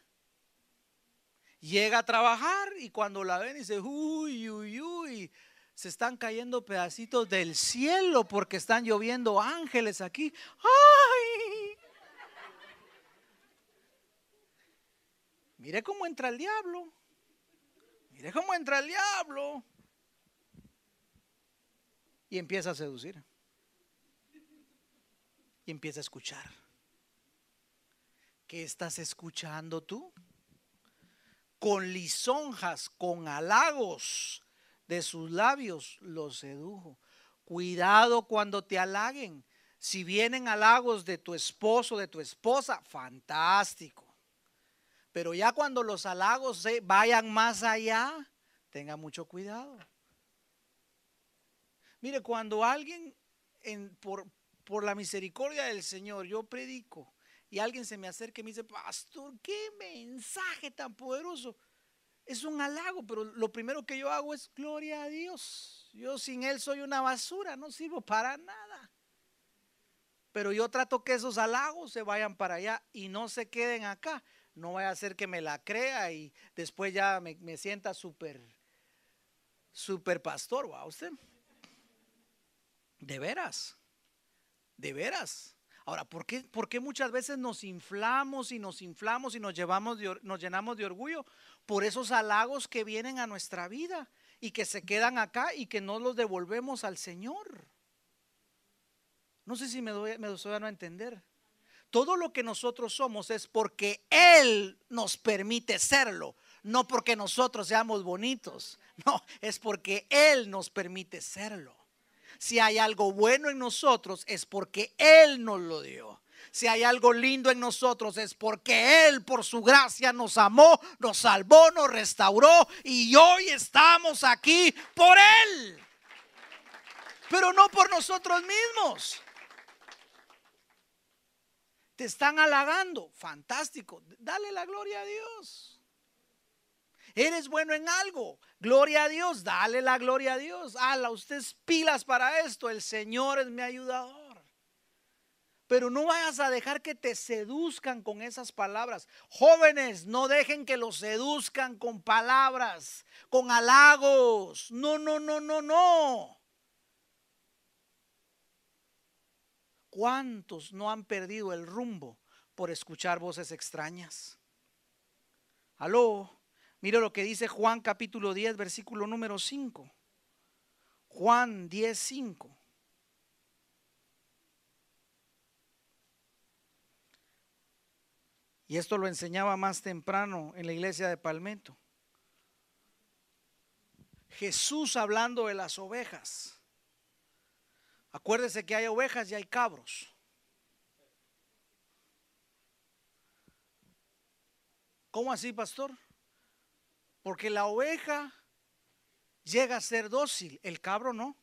Speaker 1: Llega a trabajar y cuando la ven dice, uy, uy, uy, se están cayendo pedacitos del cielo porque están lloviendo ángeles aquí. ¡Ay! Mire cómo entra el diablo. Mire cómo entra el diablo. Y empieza a seducir. Y empieza a escuchar. ¿Qué estás escuchando tú? Con lisonjas, con halagos de sus labios los sedujo. Cuidado cuando te halaguen. Si vienen halagos de tu esposo, de tu esposa, fantástico. Pero ya cuando los halagos vayan más allá, tenga mucho cuidado. Mire, cuando alguien, por, por la misericordia del Señor, yo predico y alguien se me acerca y me dice, pastor, qué mensaje tan poderoso. Es un halago, pero lo primero que yo hago es gloria a Dios. Yo sin Él soy una basura, no sirvo para nada. Pero yo trato que esos halagos se vayan para allá y no se queden acá. No vaya a ser que me la crea y después ya me, sienta súper, súper pastor, ¿va usted? De veras, de veras. Ahora, ¿por qué, ¿por qué, muchas veces nos inflamos y nos inflamos y nos, llevamos nos llenamos de orgullo? Por esos halagos que vienen a nuestra vida y que se quedan acá y que no los devolvemos al Señor. No sé si me, doy, me a entender. Todo lo que nosotros somos es porque Él nos permite serlo, no porque nosotros seamos bonitos, no, es porque Él nos permite serlo. Si hay algo bueno en nosotros es porque Él nos lo dio. Si hay algo lindo en nosotros es porque Él por su gracia nos amó, nos salvó, nos restauró y hoy estamos aquí por Él. Pero no por nosotros mismos. Te están halagando. Fantástico. Dale la gloria a Dios. Eres bueno en algo. Gloria a Dios. Dale la gloria a Dios. Ala, usted pilas para esto. El Señor es mi ayudador. Pero no vayas a dejar que te seduzcan con esas palabras. Jóvenes, no dejen que los seduzcan con palabras, con halagos. No, no, no, no, no. ¿Cuántos no han perdido el rumbo por escuchar voces extrañas? Aló. Mire lo que dice Juan capítulo 10, versículo número 5. Juan 10, 5. Y esto lo enseñaba más temprano en la iglesia de Palmetto. Jesús hablando de las ovejas. Acuérdese que hay ovejas y hay cabros. ¿Cómo así, pastor? Porque la oveja llega a ser dócil, el cabro no.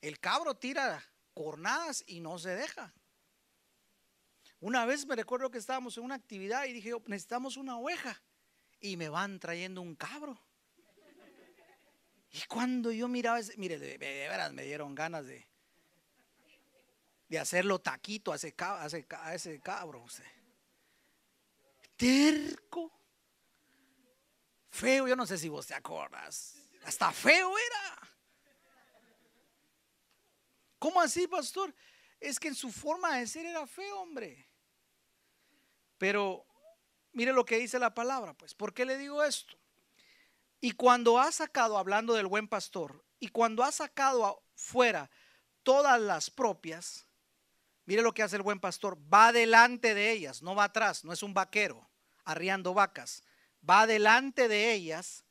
Speaker 1: El cabro tira cornadas y no se deja. Una vez me recuerdo que estábamos en una actividad y dije, necesitamos una oveja. Y me van trayendo un cabro. Y cuando yo miraba, ese, mire, de, veras me dieron ganas de, de hacerlo taquito a ese, a ese cabro. Terco. Feo, yo no sé si vos te acuerdas. Hasta feo era. ¿Cómo así, pastor? Es que en su forma de ser era feo, hombre. Pero mire lo que dice la palabra, pues. ¿Por qué le digo esto? Y cuando ha sacado, hablando del buen pastor, y cuando ha sacado fuera todas las propias, mire lo que hace el buen pastor, va delante de ellas, no va atrás, no es un vaquero arriando vacas, va delante de ellas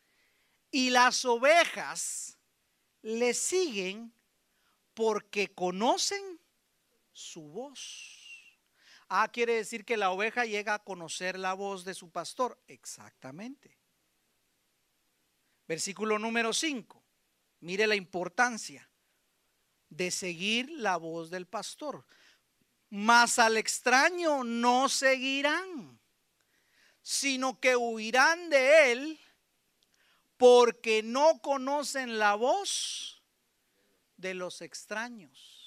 Speaker 1: y las ovejas le siguen porque conocen su voz. Ah, quiere decir que la oveja llega a conocer la voz de su pastor. Exactamente. Versículo número 5. Mire la importancia de seguir la voz del pastor. Mas al extraño no seguirán sino que huirán de él porque no conocen la voz de los extraños.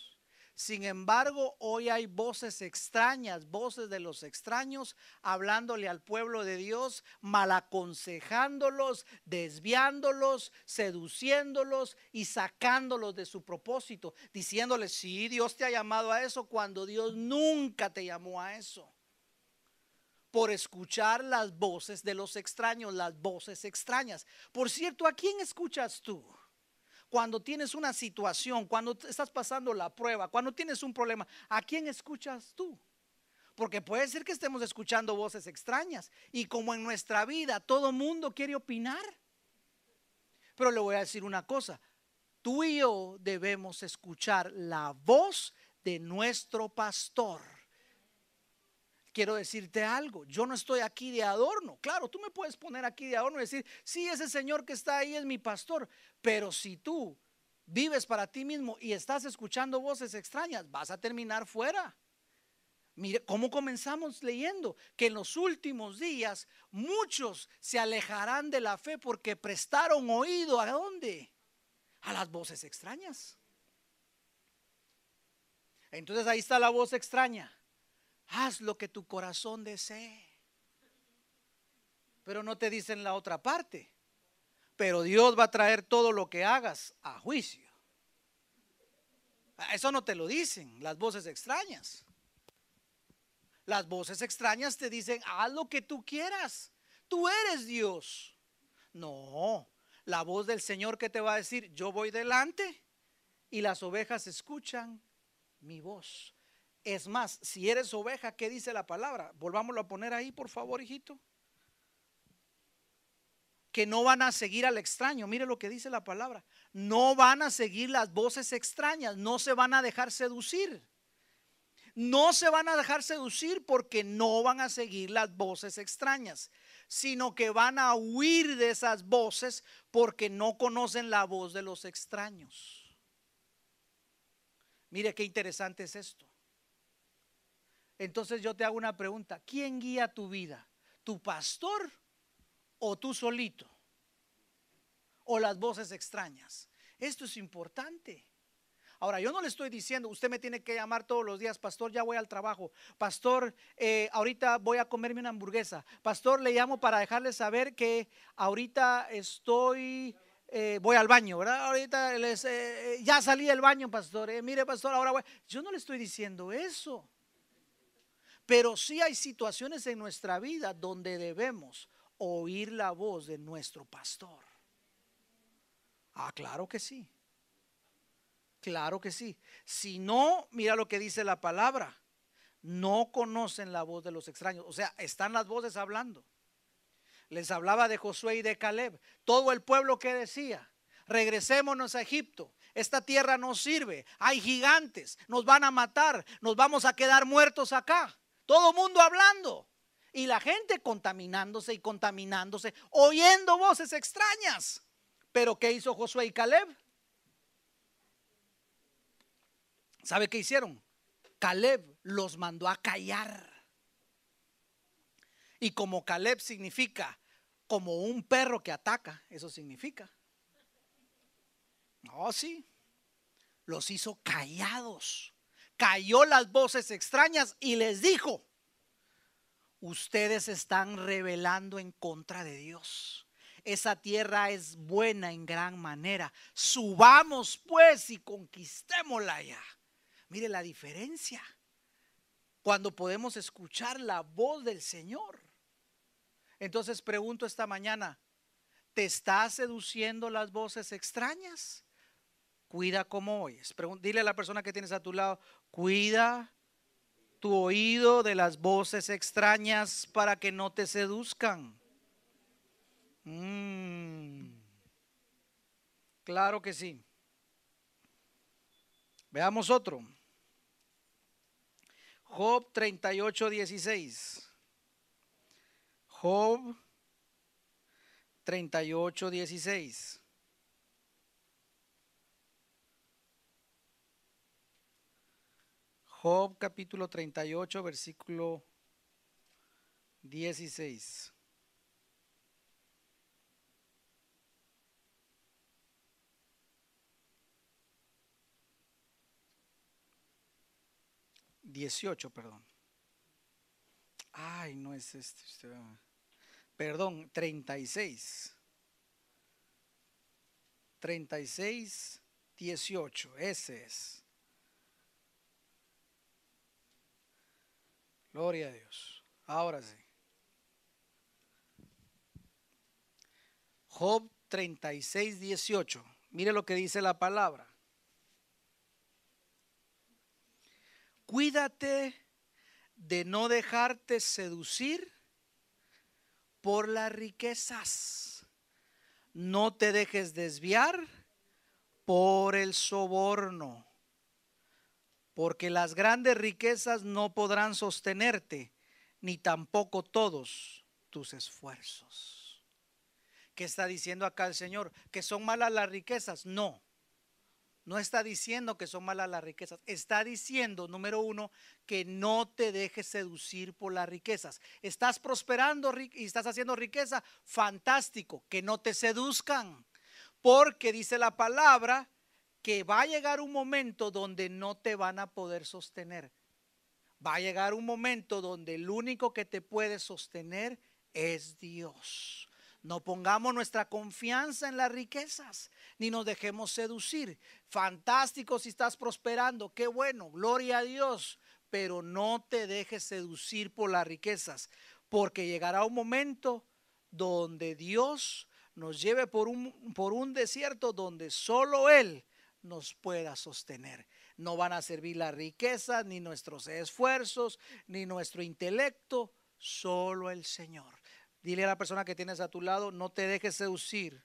Speaker 1: Sin embargo, hoy hay voces extrañas, voces de los extraños, hablándole al pueblo de Dios, malaconsejándolos, desviándolos, seduciéndolos y sacándolos de su propósito, diciéndoles, sí, Dios te ha llamado a eso cuando Dios nunca te llamó a eso. Por escuchar las voces de los extraños, las voces extrañas. Por cierto, ¿a quién escuchas tú? Cuando tienes una situación, cuando estás pasando la prueba, cuando tienes un problema, ¿a quién escuchas tú? Porque puede ser que estemos escuchando voces extrañas y como en nuestra vida todo mundo quiere opinar. Pero le voy a decir una cosa, tú y yo debemos escuchar la voz de nuestro pastor quiero decirte algo, yo no estoy aquí de adorno. Claro, tú me puedes poner aquí de adorno y decir, sí, ese Señor que está ahí es mi pastor, pero si tú vives para ti mismo y estás escuchando voces extrañas, vas a terminar fuera. Mire, ¿cómo comenzamos leyendo? Que en los últimos días muchos se alejarán de la fe porque prestaron oído a dónde? A las voces extrañas. Entonces ahí está la voz extraña haz lo que tu corazón desee. Pero no te dicen la otra parte. Pero Dios va a traer todo lo que hagas a juicio. Eso no te lo dicen las voces extrañas. Las voces extrañas te dicen, haz lo que tú quieras. Tú eres Dios. No, la voz del Señor que te va a decir, yo voy delante y las ovejas escuchan mi voz. Es más, si eres oveja, ¿qué dice la palabra? Volvámoslo a poner ahí, por favor, hijito. Que no van a seguir al extraño. Mire lo que dice la palabra. No van a seguir las voces extrañas. No se van a dejar seducir. No se van a dejar seducir porque no van a seguir las voces extrañas, sino que van a huir de esas voces porque no conocen la voz de los extraños. Mire qué interesante es esto. Entonces yo te hago una pregunta. ¿Quién guía tu vida? ¿Tu pastor o tú solito? ¿O las voces extrañas? Esto es importante. Ahora, yo no le estoy diciendo, usted me tiene que llamar todos los días, pastor, ya voy al trabajo, pastor, eh, ahorita voy a comerme una hamburguesa, pastor, le llamo para dejarle saber que ahorita estoy, eh, voy al baño, ¿verdad? Ahorita eh, ya salí del baño, pastor, mire, pastor, ahora voy. Yo no le estoy diciendo eso. Pero sí hay situaciones en nuestra vida donde debemos oír la voz de nuestro pastor. Ah, claro que sí. Claro que sí. Si no, mira lo que dice la palabra. No conocen la voz de los extraños. O sea, están las voces hablando. Les hablaba de Josué y de Caleb. Todo el pueblo que decía, regresémonos a Egipto. Esta tierra no sirve. Hay gigantes. Nos van a matar. Nos vamos a quedar muertos acá. Todo mundo hablando. Y la gente contaminándose y contaminándose, oyendo voces extrañas. Pero ¿qué hizo Josué y Caleb? ¿Sabe qué hicieron? Caleb los mandó a callar. Y como Caleb significa como un perro que ataca, eso significa. No, sí. Los hizo callados cayó las voces extrañas y les dijo, ustedes están rebelando en contra de Dios. Esa tierra es buena en gran manera. Subamos pues y conquistémosla ya. Mire la diferencia. Cuando podemos escuchar la voz del Señor. Entonces pregunto esta mañana, ¿te está seduciendo las voces extrañas? Cuida cómo oyes. Dile a la persona que tienes a tu lado, cuida tu oído de las voces extrañas para que no te seduzcan. Mm. Claro que sí. Veamos otro. Job 38, 16. Job 38, 16. Job capítulo 38, versículo 16. 18, perdón. Ay, no es este. Perdón, 36. 36, 18. Ese es. Gloria a Dios. Ahora sí. Job 36, 18. Mire lo que dice la palabra. Cuídate de no dejarte seducir por las riquezas. No te dejes desviar por el soborno, porque las grandes riquezas no podrán sostenerte, ni tampoco todos tus esfuerzos. ¿Qué está diciendo acá el Señor? ¿Que son malas las riquezas? No. No está diciendo que son malas las riquezas. Está diciendo, número uno, que no te dejes seducir por las riquezas. Estás prosperando y estás haciendo riqueza. Fantástico. Que no te seduzcan. Porque dice la palabra que va a llegar un momento donde no te van a poder sostener. Va a llegar un momento donde el único que te puede sostener es Dios. No pongamos nuestra confianza en las riquezas, ni nos dejemos seducir. Fantástico si estás prosperando, qué bueno, gloria a Dios, pero no te dejes seducir por las riquezas, porque llegará un momento donde Dios nos lleve por un, por un desierto donde solo Él nos pueda sostener. No van a servir la riqueza, ni nuestros esfuerzos, ni nuestro intelecto, solo el Señor. Dile a la persona que tienes a tu lado, no te dejes seducir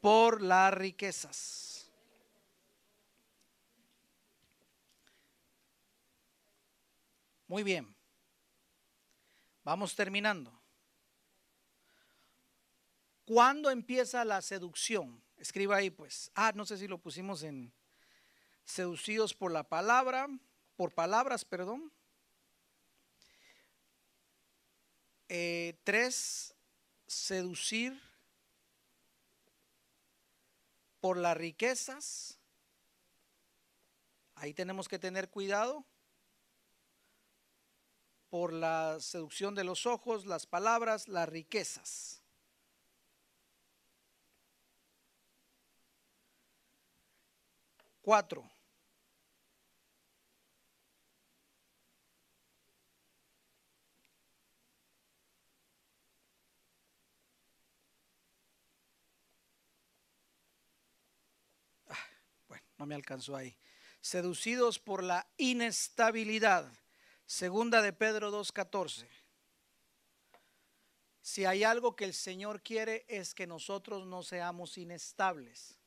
Speaker 1: por las riquezas. Muy bien. Vamos terminando. ¿Cuándo empieza la seducción? Escriba ahí pues. Ah, no sé si lo pusimos en seducidos por la palabra, por palabras, perdón. Eh, tres, seducir por las riquezas. Ahí tenemos que tener cuidado. Por la seducción de los ojos, las palabras, las riquezas. Cuatro, no me alcanzó ahí. Seducidos por la inestabilidad. Segunda de Pedro 2.14. Si hay algo que el Señor quiere es que nosotros no seamos inestables.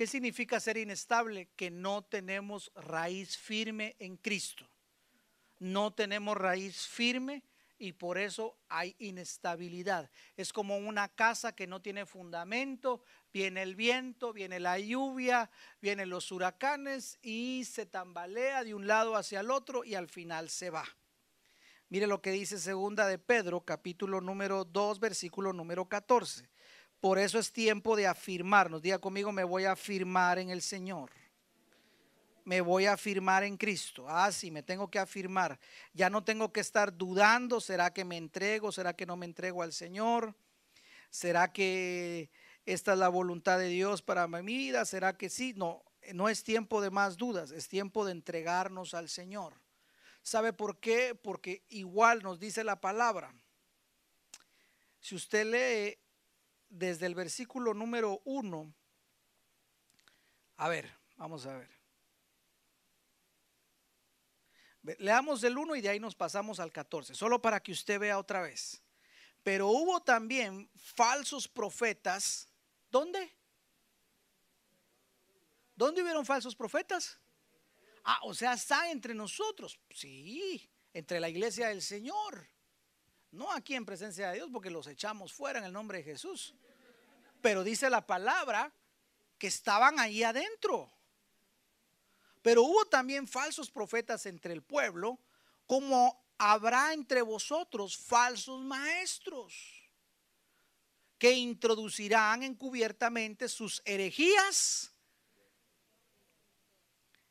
Speaker 1: ¿Qué significa ser inestable? Que no tenemos raíz firme en Cristo. No tenemos raíz firme y por eso hay inestabilidad. Es como una casa que no tiene fundamento, viene el viento, viene la lluvia, vienen los huracanes y se tambalea de un lado hacia el otro y al final se va. Mire lo que dice segunda de Pedro, capítulo número 2, versículo número 14. Por eso es tiempo de afirmarnos. Diga conmigo, me voy a afirmar en el Señor me voy a afirmar en Cristo. Ah, sí, me tengo que afirmar. Ya no tengo que estar dudando, ¿será que me entrego? ¿Será que no me entrego al Señor? ¿Será que esta es la voluntad de Dios para mi vida? ¿Será que sí? No, no es tiempo de más dudas, es tiempo de entregarnos al Señor. ¿Sabe por qué? Porque igual nos dice la palabra. Si usted lee desde el versículo número uno, a ver, vamos a ver. Leamos el 1 y de ahí nos pasamos al 14, solo para que usted vea otra vez. Pero hubo también falsos profetas. ¿Dónde? ¿Dónde hubieron falsos profetas? Ah, o sea, está entre nosotros. Sí, entre la iglesia del Señor. No aquí en presencia de Dios porque los echamos fuera en el nombre de Jesús. Pero dice la palabra que estaban ahí adentro. Pero hubo también falsos profetas entre el pueblo, como habrá entre vosotros falsos maestros que introducirán encubiertamente sus herejías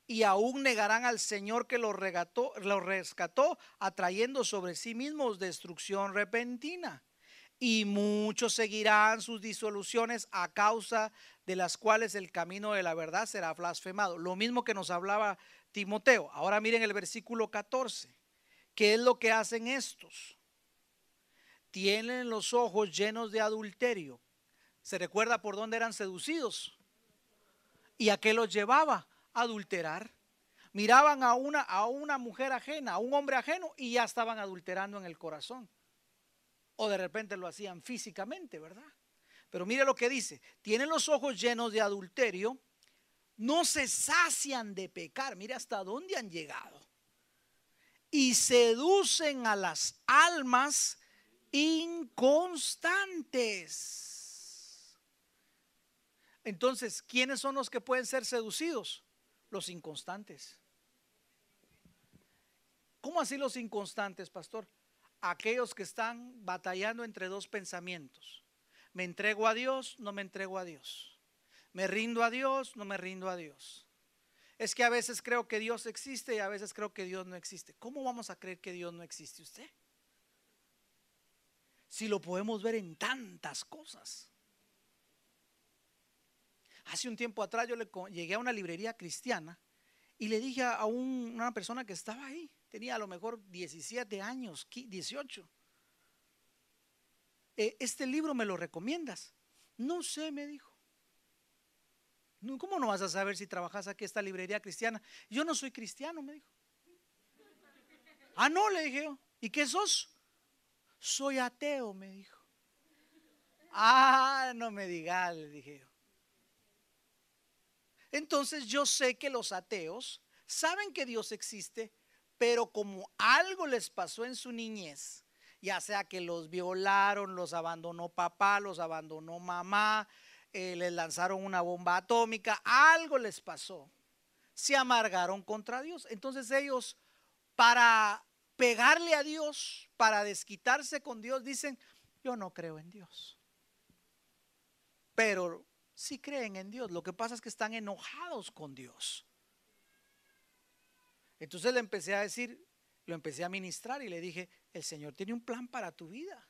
Speaker 1: y aún negarán al Señor que los, regató, rescató, atrayendo sobre sí mismos destrucción repentina. Y muchos seguirán sus disoluciones a causa de las cuales el camino de la verdad será blasfemado. Lo mismo que nos hablaba Timoteo. Ahora miren el versículo 14. ¿Qué es lo que hacen estos? Tienen los ojos llenos de adulterio. ¿Se recuerda por dónde eran seducidos? ¿Y a qué los llevaba? Adulterar. Miraban a una, a una mujer ajena, a un hombre ajeno y ya estaban adulterando en el corazón. O de repente lo hacían físicamente, ¿verdad? Pero mire lo que dice, tienen los ojos llenos de adulterio, no se sacian de pecar, mire hasta dónde han llegado. Y seducen a las almas inconstantes. Entonces, ¿quiénes son los que pueden ser seducidos? Los inconstantes. ¿Cómo así los inconstantes, pastor? Aquellos que están batallando entre dos pensamientos. Me entrego a Dios, no me entrego a Dios. Me rindo a Dios, no me rindo a Dios. Es que a veces creo que Dios existe y a veces creo que Dios no existe. ¿Cómo vamos a creer que Dios no existe usted? Si lo podemos ver en tantas cosas. Hace un tiempo atrás yo le llegué a una librería cristiana y le dije a una persona que estaba ahí, tenía a lo mejor 17 años, 18. Eh, ¿Este libro me lo recomiendas? No sé, me dijo. ¿Cómo no vas a saber si trabajas aquí esta librería cristiana? Yo no soy cristiano, me dijo. Ah, no, le dije yo. ¿Y qué sos? Soy ateo, me dijo. Ah, no me digas, le dije yo. Entonces yo sé que los ateos saben que Dios existe, pero como algo les pasó en su niñez, ya sea que los violaron, los abandonó papá, los abandonó mamá, eh, les lanzaron una bomba atómica, algo les pasó, se amargaron contra Dios. Entonces ellos, para pegarle a Dios, para desquitarse con Dios, dicen, yo no creo en Dios. Pero sí creen en Dios. Lo que pasa es que están enojados con Dios. Entonces le empecé a decir, lo empecé a ministrar y le dije, el Señor tiene un plan para tu vida.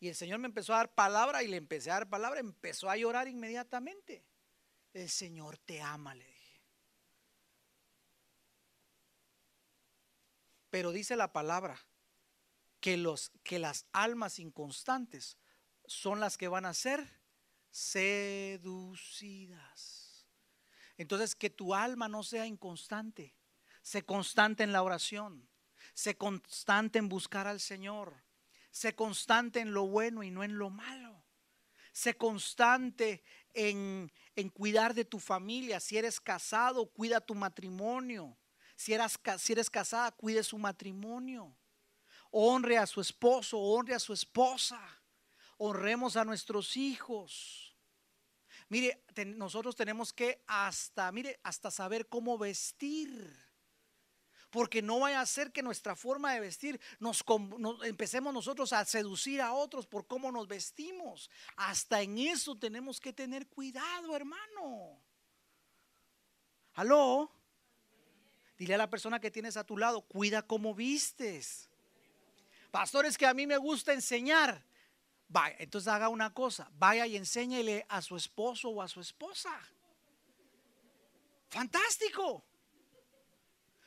Speaker 1: Y el Señor me empezó a dar palabra y le empecé a dar palabra, empezó a llorar inmediatamente. El Señor te ama, le dije. Pero dice la palabra que, los, que las almas inconstantes son las que van a ser seducidas. Entonces, que tu alma no sea inconstante, sé constante en la oración, sé constante en buscar al Señor, sé constante en lo bueno y no en lo malo, sé constante en, en cuidar de tu familia. Si eres casado, cuida tu matrimonio. Si, si eres casada, cuide su matrimonio. Honre a su esposo, honre a su esposa. Honremos a nuestros hijos. Mire, nosotros tenemos que hasta, mire, hasta saber cómo vestir. Porque no vaya a ser que nuestra forma de vestir nos, empecemos nosotros a seducir a otros por cómo nos vestimos. Hasta en eso tenemos que tener cuidado, hermano. ¿Aló? Dile a la persona que tienes a tu lado, cuida cómo vistes. Pastores que a mí me gusta enseñar. Vaya, entonces haga una cosa, vaya y enséñele a su esposo o a su esposa. Fantástico.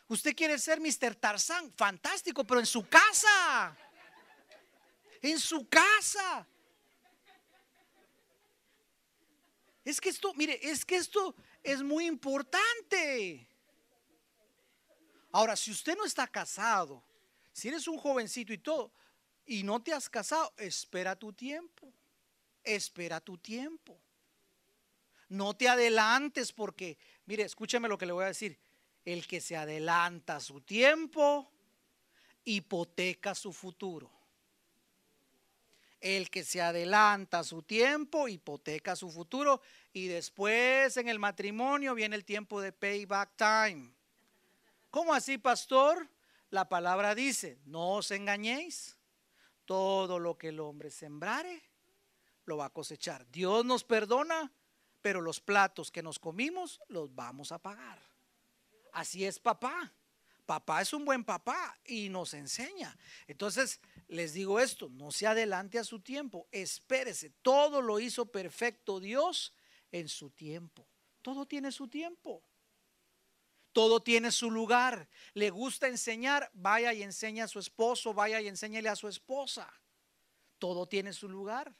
Speaker 1: Usted quiere ser Mr. Tarzán, fantástico, pero en su casa. En su casa. Es que esto, mire, es que esto es muy importante. Ahora, si usted no está casado, si eres un jovencito y todo, y no te has casado, espera tu tiempo. Espera tu tiempo. No te adelantes porque, mire, escúcheme lo que le voy a decir. El que se adelanta a su tiempo, hipoteca su futuro. El que se adelanta a su tiempo, hipoteca su futuro. Y después en el matrimonio viene el tiempo de payback time. ¿Cómo así, pastor? La palabra dice, no os engañéis todo lo que el hombre sembrare, lo va a cosechar. Dios nos perdona, pero los platos que nos comimos los vamos a pagar. Así es papá. Papá es un buen papá y nos enseña. Entonces, les digo esto, no se adelante a su tiempo, espérese. Todo lo hizo perfecto Dios en su tiempo. Todo tiene su tiempo. Todo tiene su lugar. Le gusta enseñar, vaya y enseña a su esposo, vaya y enséñele a su esposa. Todo tiene su lugar.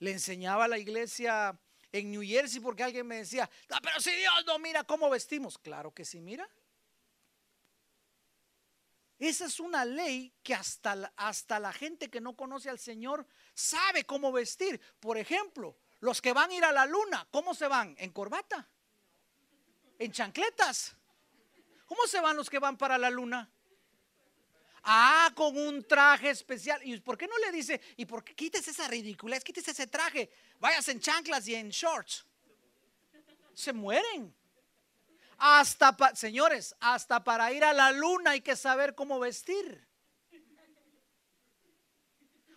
Speaker 1: Le enseñaba a la iglesia en New Jersey porque alguien me decía, ah, pero si Dios no mira cómo vestimos. Claro que sí, mira. Esa es una ley que hasta, hasta la gente que no conoce al Señor sabe cómo vestir. Por ejemplo, los que van a ir a la luna, ¿cómo se van? ¿En corbata? ¿En chancletas? ¿Cómo se van los que van para la luna? Ah, con un traje especial. ¿Y por qué no le dice, y por qué quites esa ridiculez, quites ese traje, vayas en chanclas y en shorts? Se mueren. Hasta, señores, hasta para ir a la luna hay que saber cómo vestir.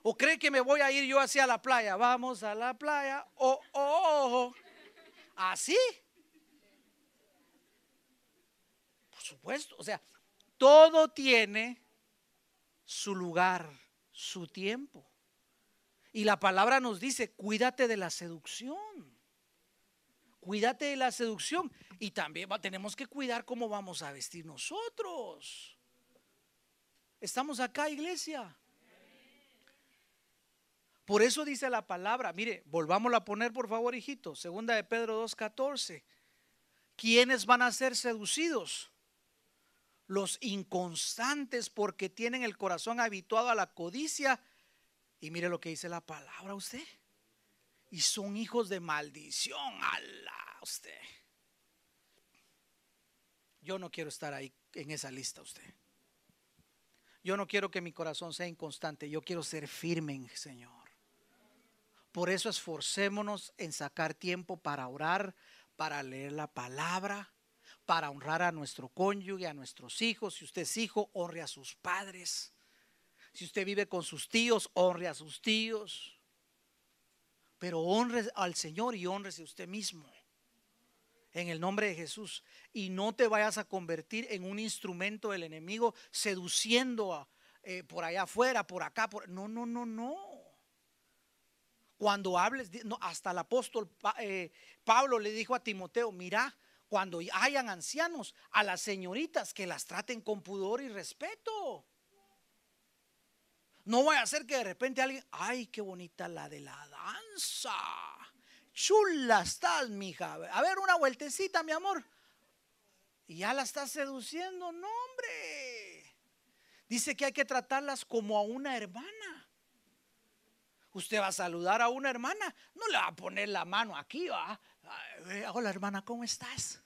Speaker 1: ¿O cree que me voy a ir yo hacia la playa? Vamos a la playa. Oh, oh, oh. Así. Por supuesto. O sea, todo tiene su lugar, su tiempo. Y la palabra nos dice, cuídate de la seducción. Cuídate de la seducción. Y también tenemos que cuidar cómo vamos a vestir nosotros. Estamos acá, iglesia. Por eso dice la palabra, mire, volvámosla a poner por favor, hijito, segunda de Pedro 2.14. ¿Quiénes van a ser seducidos? Los inconstantes porque tienen el corazón habituado a la codicia. Y mire lo que dice la palabra usted. Y son hijos de maldición. Alá usted. Yo no quiero estar ahí en esa lista usted. Yo no quiero que mi corazón sea inconstante. Yo quiero ser firme Señor. Por eso esforcémonos en sacar tiempo para orar, para leer la palabra, para honrar a nuestro cónyuge, a nuestros hijos. Si usted es hijo, honre a sus padres. Si usted vive con sus tíos, honre a sus tíos. Pero honre al Señor y honrese usted mismo. En el nombre de Jesús. Y no te vayas a convertir en un instrumento del enemigo seduciendo eh, por allá afuera, por acá. Por... No, no, no, no. Cuando hables, no, hasta el apóstol eh, Pablo le dijo a Timoteo, mira, cuando hayan ancianos, a las señoritas que las traten con pudor y respeto. No vaya a ser que de repente alguien, ay, qué bonita la de la danza. Chula estás, mija. A ver, una vueltecita, mi amor. Y ya la estás seduciendo, no, hombre. Dice que hay que tratarlas como a una hermana. Usted va a saludar a una hermana, no le va a poner la mano aquí, va. Hola hermana, ¿cómo estás?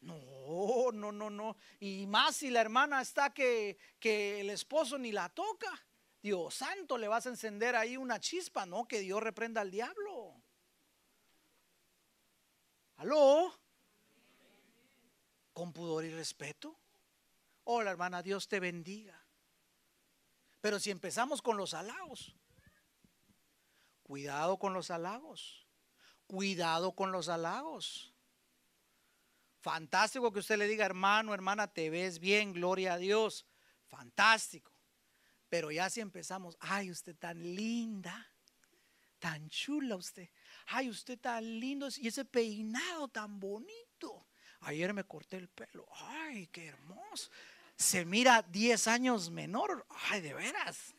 Speaker 1: No, no, no, no. Y más si la hermana está que, que el esposo ni la toca. Dios santo, le vas a encender ahí una chispa, ¿no? Que Dios reprenda al diablo. ¿Aló? Con pudor y respeto. Hola hermana, Dios te bendiga. Pero si empezamos con los halagos, cuidado con los halagos, cuidado con los halagos. Fantástico que usted le diga, hermano, hermana, te ves bien, gloria a Dios. Fantástico. Pero ya si empezamos, ay, usted tan linda, tan chula usted. Ay, usted tan lindo y ese peinado tan bonito. Ayer me corté el pelo. Ay, qué hermoso se mira 10 años menor. Ay, de veras.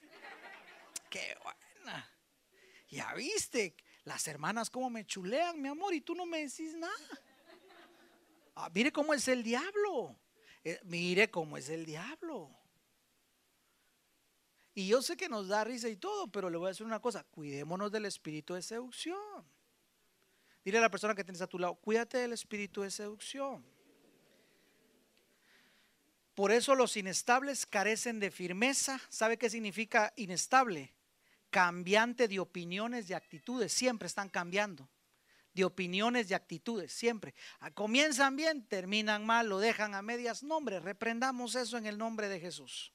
Speaker 1: Qué buena. Ya viste, las hermanas como me chulean, mi amor, y tú no me decís nada. Ah, mire cómo es el diablo. Eh, mire cómo es el diablo. Y yo sé que nos da risa y todo, pero le voy a decir una cosa, cuidémonos del espíritu de seducción. Dile a la persona que tienes a tu lado, cuídate del espíritu de seducción. Por eso los inestables carecen de firmeza. ¿Sabe qué significa inestable? cambiante de opiniones, y actitudes, siempre están cambiando. De opiniones, y actitudes, siempre. Ah, comienzan bien, terminan mal, lo dejan a medias. nombres. reprendamos eso en el nombre de Jesús.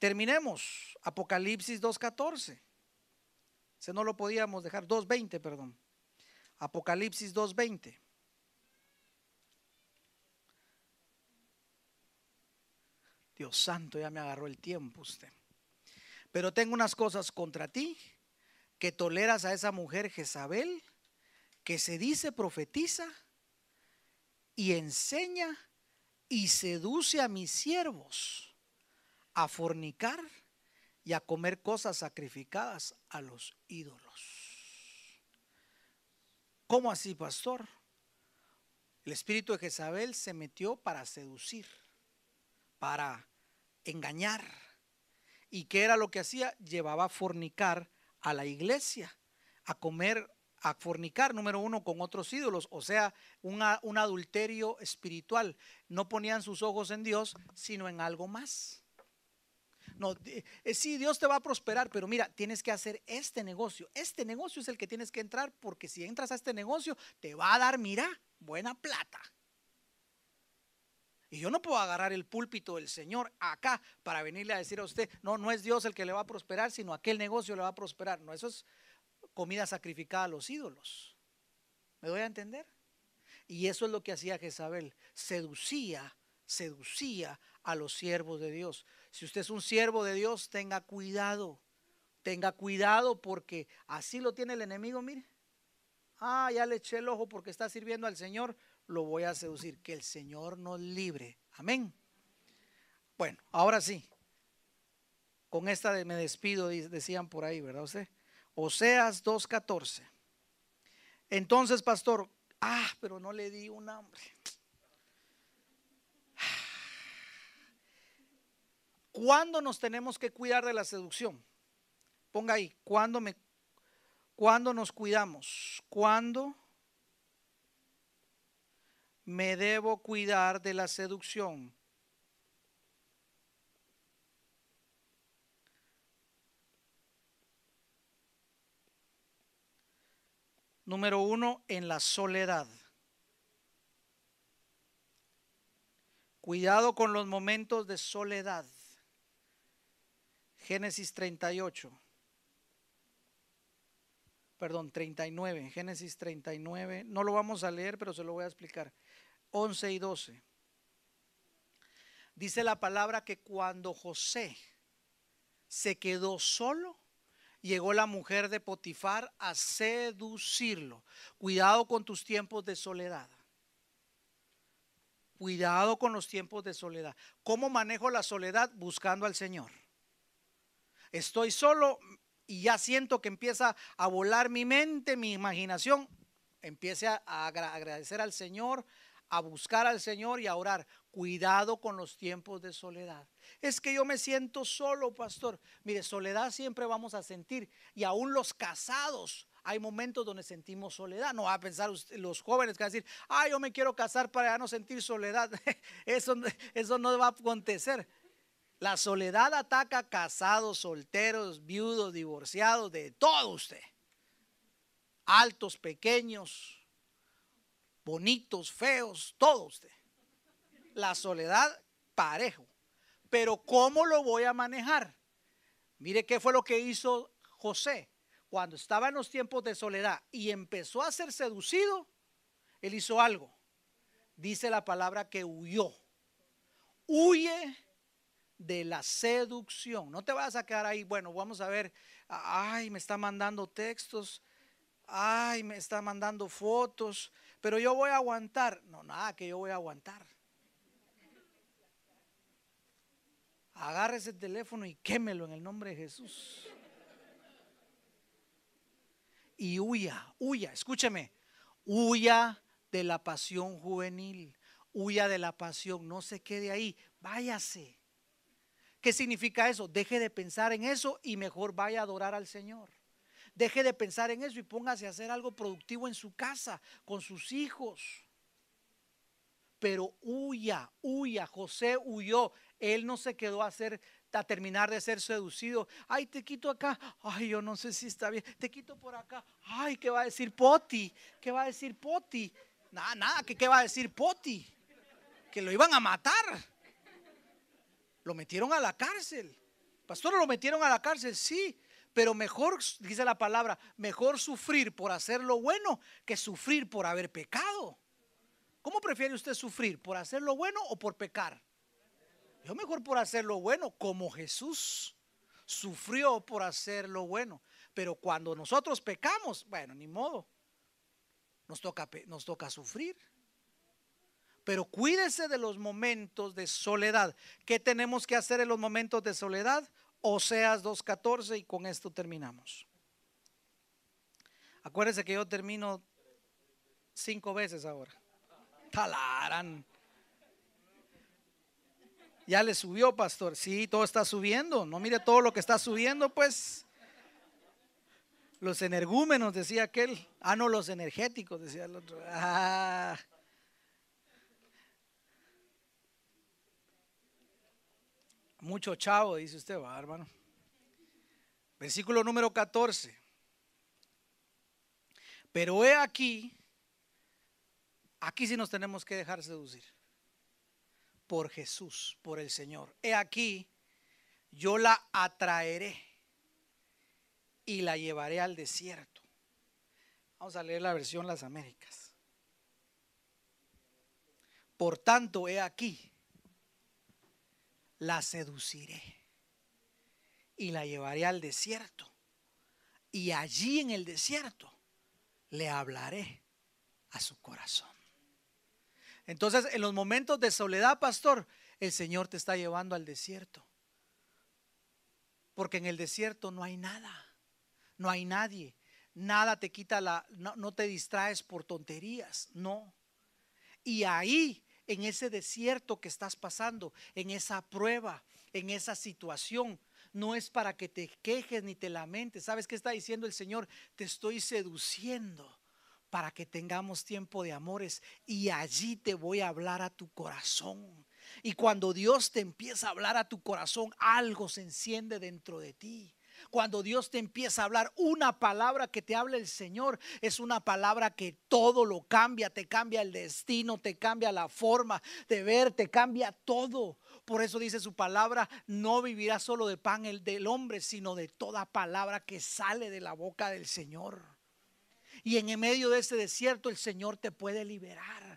Speaker 1: Terminemos. Apocalipsis 2.14. Se no lo podíamos dejar. 2.20, perdón. Apocalipsis 2.20. Dios santo, ya me agarró el tiempo usted. Pero tengo unas cosas contra ti, que toleras a esa mujer Jezabel, que se dice profetiza y enseña y seduce a mis siervos a fornicar y a comer cosas sacrificadas a los ídolos. ¿Cómo así, pastor? El espíritu de Jezabel se metió para seducir, para engañar. ¿Y qué era lo que hacía? Llevaba a fornicar a la iglesia, a comer, a fornicar, número uno, con otros ídolos, o sea, un adulterio espiritual. No ponían sus ojos en Dios, sino en algo más. No, eh, sí, Dios te va a prosperar, pero mira, tienes que hacer este negocio. Este negocio es el que tienes que entrar porque si entras a este negocio, te va a dar, mira, buena plata. Y yo no puedo agarrar el púlpito del Señor acá para venirle a decir a usted, no, no es Dios el que le va a prosperar, sino aquel negocio le va a prosperar. No, eso es comida sacrificada a los ídolos. ¿Me doy a entender? Y eso es lo que hacía Jezabel. Seducía, seducía a los siervos de Dios. Si usted es un siervo de Dios, tenga cuidado. Tenga cuidado porque así lo tiene el enemigo, mire. Ah, ya le eché el ojo porque está sirviendo al Señor, lo voy a seducir. Que el Señor nos libre. Amén. Bueno, ahora sí. Con esta de me despido, decían por ahí, ¿verdad usted? Oseas 2.14. Entonces, pastor, ah, pero no le di un hambre. ¿Cuándo nos tenemos que cuidar de la seducción? Ponga ahí, ¿cuándo, me, ¿cuándo nos cuidamos? ¿Cuándo me debo cuidar de la seducción? Número uno, en la soledad. Cuidado con los momentos de soledad. Génesis 38. Perdón, 39. Génesis 39. No lo vamos a leer, pero se lo voy a explicar. 11 y 12. Dice la palabra que cuando José se quedó solo, llegó la mujer de Potifar a seducirlo. Cuidado con tus tiempos de soledad. Cuidado con los tiempos de soledad. ¿Cómo manejo la soledad? Buscando al Señor estoy solo y ya siento que empieza a volar mi mente, mi imaginación, empiece a agradecer al Señor, a buscar al Señor y a orar. Cuidado con los tiempos de soledad. Es que yo me siento solo, pastor. Mire, soledad siempre vamos a sentir. Y aún los casados, hay momentos donde sentimos soledad. No va a pensar los jóvenes que van a decir, ah, yo me quiero casar para ya no sentir soledad. Eso, eso no va a acontecer. La soledad ataca casados, solteros, viudos, divorciados, de todo usted. Altos, pequeños, bonitos, feos, todo usted. La soledad parejo. Pero ¿cómo lo voy a manejar? Mire qué fue lo que hizo José cuando estaba en los tiempos de soledad y empezó a ser seducido. Él hizo algo. Dice la palabra que huyó. Huye de la seducción. No te vas a quedar ahí, bueno, vamos a ver, ay, me está mandando textos, ay, me está mandando fotos, pero yo voy a aguantar. No, nada, que yo voy a aguantar. Agarre ese teléfono y quémelo en el nombre de Jesús. Y huya, huya, escúcheme, huya de la pasión juvenil, huya de la pasión, no se quede ahí, váyase. ¿Qué significa eso? Deje de pensar en eso y mejor vaya a adorar al Señor. Deje de pensar en eso y póngase a hacer algo productivo en su casa, con sus hijos. Pero huya, huya. José huyó. Él no se quedó a hacer a terminar de ser seducido. Ay, te quito acá. Ay, yo no sé si está bien. Te quito por acá. Ay, ¿qué va a decir Poti? ¿Qué va a decir Poti? Nada, nada, ¿qué va a decir Poti? Que lo iban a matar. Lo metieron a la cárcel. Pastor, lo metieron a la cárcel, sí. Pero mejor, dice la palabra, mejor sufrir por hacer lo bueno que sufrir por haber pecado. ¿Cómo prefiere usted sufrir? ¿Por hacer lo bueno o por pecar? Yo mejor por hacer lo bueno, como Jesús sufrió por hacer lo bueno. Pero cuando nosotros pecamos, bueno, ni modo. Nos toca, nos toca sufrir. Pero cuídese de los momentos de soledad. ¿Qué tenemos que hacer en los momentos de soledad? Oseas 2.14 y con esto terminamos. Acuérdense que yo termino cinco veces ahora. Talarán. Ya le subió, pastor. Sí, todo está subiendo. No mire todo lo que está subiendo, pues. Los energúmenos, decía aquel. Ah, no, los energéticos, decía el otro. Ah. Mucho chavo, dice usted, va, hermano. Versículo número 14. Pero he aquí, aquí sí nos tenemos que dejar seducir por Jesús, por el Señor. He aquí, yo la atraeré y la llevaré al desierto. Vamos a leer la versión Las Américas. Por tanto, he aquí, la seduciré y la llevaré al desierto. Y allí en el desierto le hablaré a su corazón. Entonces, en los momentos de soledad, pastor, el Señor te está llevando al desierto. Porque en el desierto no hay nada, no hay nadie, nada te quita la, no, no te distraes por tonterías, no. Y ahí en ese desierto que estás pasando, en esa prueba, en esa situación. No es para que te quejes ni te lamentes. ¿Sabes qué está diciendo el Señor? Te estoy seduciendo para que tengamos tiempo de amores y allí te voy a hablar a tu corazón. Y cuando Dios te empieza a hablar a tu corazón, algo se enciende dentro de ti. Cuando Dios te empieza a hablar, una palabra que te habla el Señor es una palabra que todo lo cambia, te cambia el destino, te cambia la forma de ver, te cambia todo. Por eso dice su palabra, no vivirá solo de pan el del hombre, sino de toda palabra que sale de la boca del Señor. Y en medio de ese desierto el Señor te puede liberar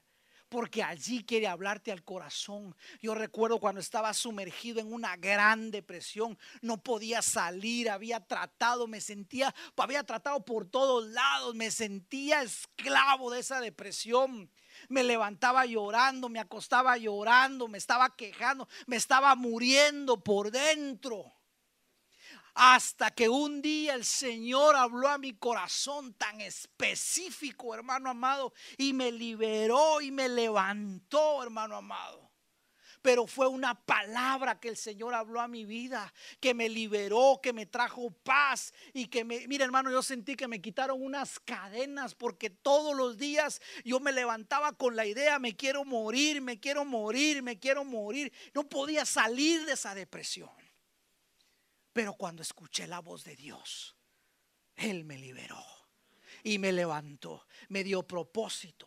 Speaker 1: porque allí quiere hablarte al corazón. Yo recuerdo cuando estaba sumergido en una gran depresión, no podía salir, había tratado, me sentía, había tratado por todos lados, me sentía esclavo de esa depresión. Me levantaba llorando, me acostaba llorando, me estaba quejando, me estaba muriendo por dentro. Hasta que un día el Señor habló a mi corazón tan específico, hermano amado, y me liberó y me levantó, hermano amado pero fue una palabra que el Señor habló a mi vida, que me liberó, que me trajo paz y que me, mira hermano, yo sentí que me quitaron unas cadenas porque todos los días yo me levantaba con la idea, me quiero morir, me quiero morir, me quiero morir. No podía salir de esa depresión. Pero cuando escuché la voz de Dios, Él me liberó y me levantó, me dio propósito.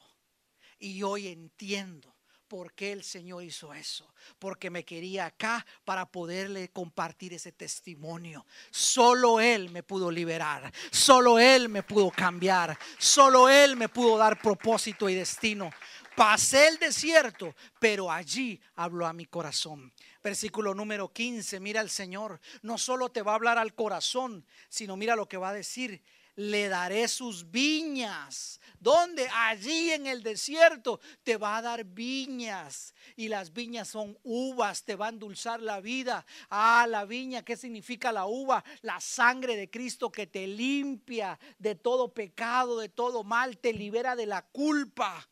Speaker 1: Y hoy entiendo por qué el Señor hizo eso. Porque me quería acá para poderle compartir ese testimonio. Solo Él me pudo liberar. Solo Él me pudo cambiar. Solo Él me pudo dar propósito y destino. Pasé el desierto, pero allí habló a mi corazón. Versículo número 15, mira el Señor, no solo te va a hablar al corazón, sino mira lo que va a decir, le daré sus viñas. Donde allí en el desierto te va a dar viñas y las viñas son uvas, te va a endulzar la vida. Ah, la viña, ¿qué significa la uva? La sangre de Cristo que te limpia de todo pecado, de todo mal, te libera de la culpa.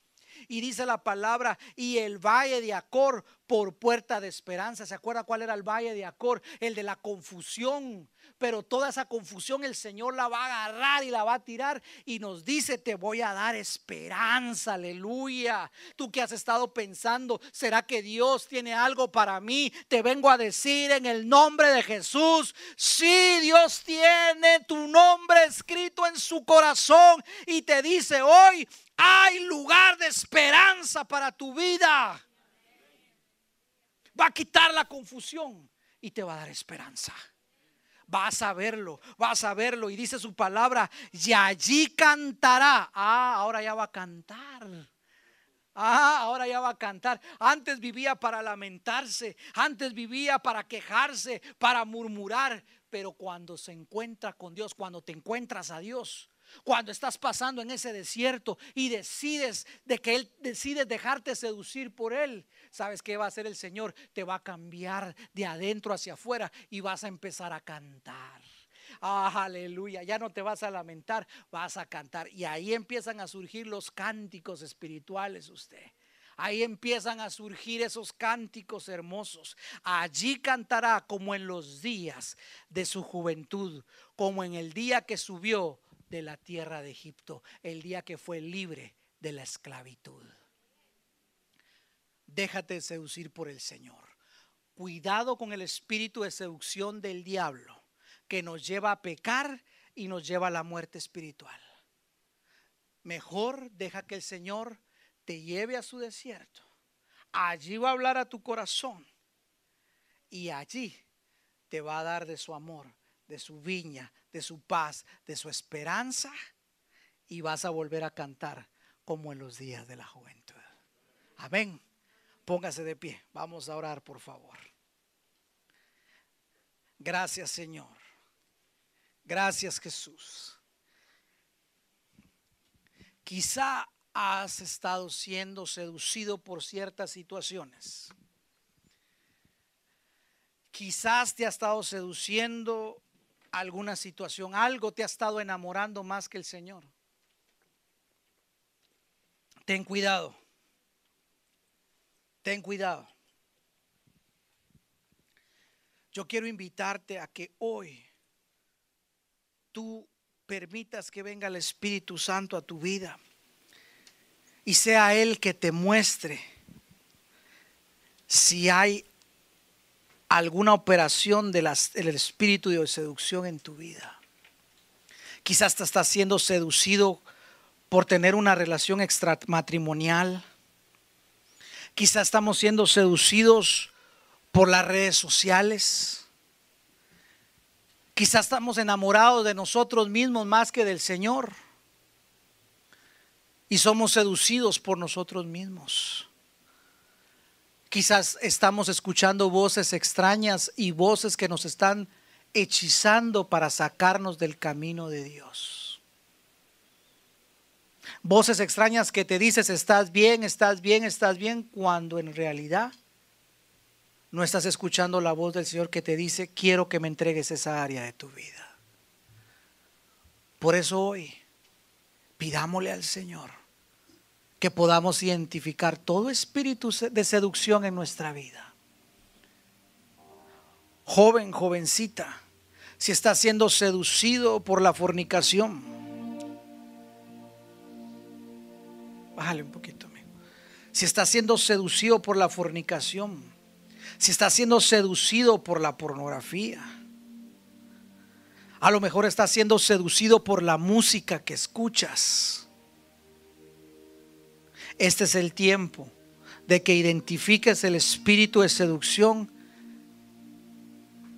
Speaker 1: Y dice la palabra, y el valle de Acor por puerta de esperanza. ¿Se acuerda cuál era el valle de Acor? El de la confusión. Pero toda esa confusión el Señor la va a agarrar y la va a tirar y nos dice, te voy a dar esperanza, aleluya. Tú que has estado pensando, ¿será que Dios tiene algo para mí? Te vengo a decir en el nombre de Jesús, sí, Dios tiene tu nombre escrito en su corazón y te dice hoy, hay lugar de esperanza para tu vida. Va a quitar la confusión y te va a dar esperanza. Vas a verlo, vas a verlo. Y dice su palabra, y allí cantará. Ah, ahora ya va a cantar. Ah, ahora ya va a cantar. Antes vivía para lamentarse, antes vivía para quejarse, para murmurar. Pero cuando se encuentra con Dios, cuando te encuentras a Dios, cuando estás pasando en ese desierto y decides de que Él decides dejarte seducir por Él, ¿sabes qué va a hacer el Señor? Te va a cambiar de adentro hacia afuera y vas a empezar a cantar. Ah, aleluya, ya no te vas a lamentar, vas a cantar. Y ahí empiezan a surgir los cánticos espirituales usted. Ahí empiezan a surgir esos cánticos hermosos. Allí cantará como en los días de su juventud, como en el día que subió de la tierra de Egipto, el día que fue libre de la esclavitud. Déjate seducir por el Señor. Cuidado con el espíritu de seducción del diablo que nos lleva a pecar y nos lleva a la muerte espiritual. Mejor deja que el Señor te lleve a su desierto. Allí va a hablar a tu corazón y allí te va a dar de su amor, de su viña, de su paz, de su esperanza y vas a volver a cantar como en los días de la juventud. Amén. Póngase de pie. Vamos a orar, por favor. Gracias, Señor. Gracias Jesús. Quizá has estado siendo seducido por ciertas situaciones. Quizás te ha estado seduciendo alguna situación, algo te ha estado enamorando más que el Señor. Ten cuidado. Ten cuidado. Yo quiero invitarte a que hoy tú permitas que venga el Espíritu Santo a tu vida y sea Él que te muestre si hay alguna operación del espíritu de seducción en tu vida. Quizás te estás siendo seducido por tener una relación extramatrimonial. Quizás estamos siendo seducidos por las redes sociales. Quizás estamos enamorados de nosotros mismos más que del Señor. Y somos seducidos por nosotros mismos. Quizás estamos escuchando voces extrañas y voces que nos están hechizando para sacarnos del camino de Dios. Voces extrañas que te dices estás bien, estás bien, estás bien, cuando en realidad no estás escuchando la voz del Señor que te dice, quiero que me entregues esa área de tu vida. Por eso hoy pidámosle al Señor que podamos identificar todo espíritu de seducción en nuestra vida. Joven, jovencita, si estás siendo seducido por la fornicación, bájale un poquito, amigo. Si estás siendo seducido por la fornicación, si estás siendo seducido por la pornografía. A lo mejor estás siendo seducido por la música que escuchas. Este es el tiempo de que identifiques el espíritu de seducción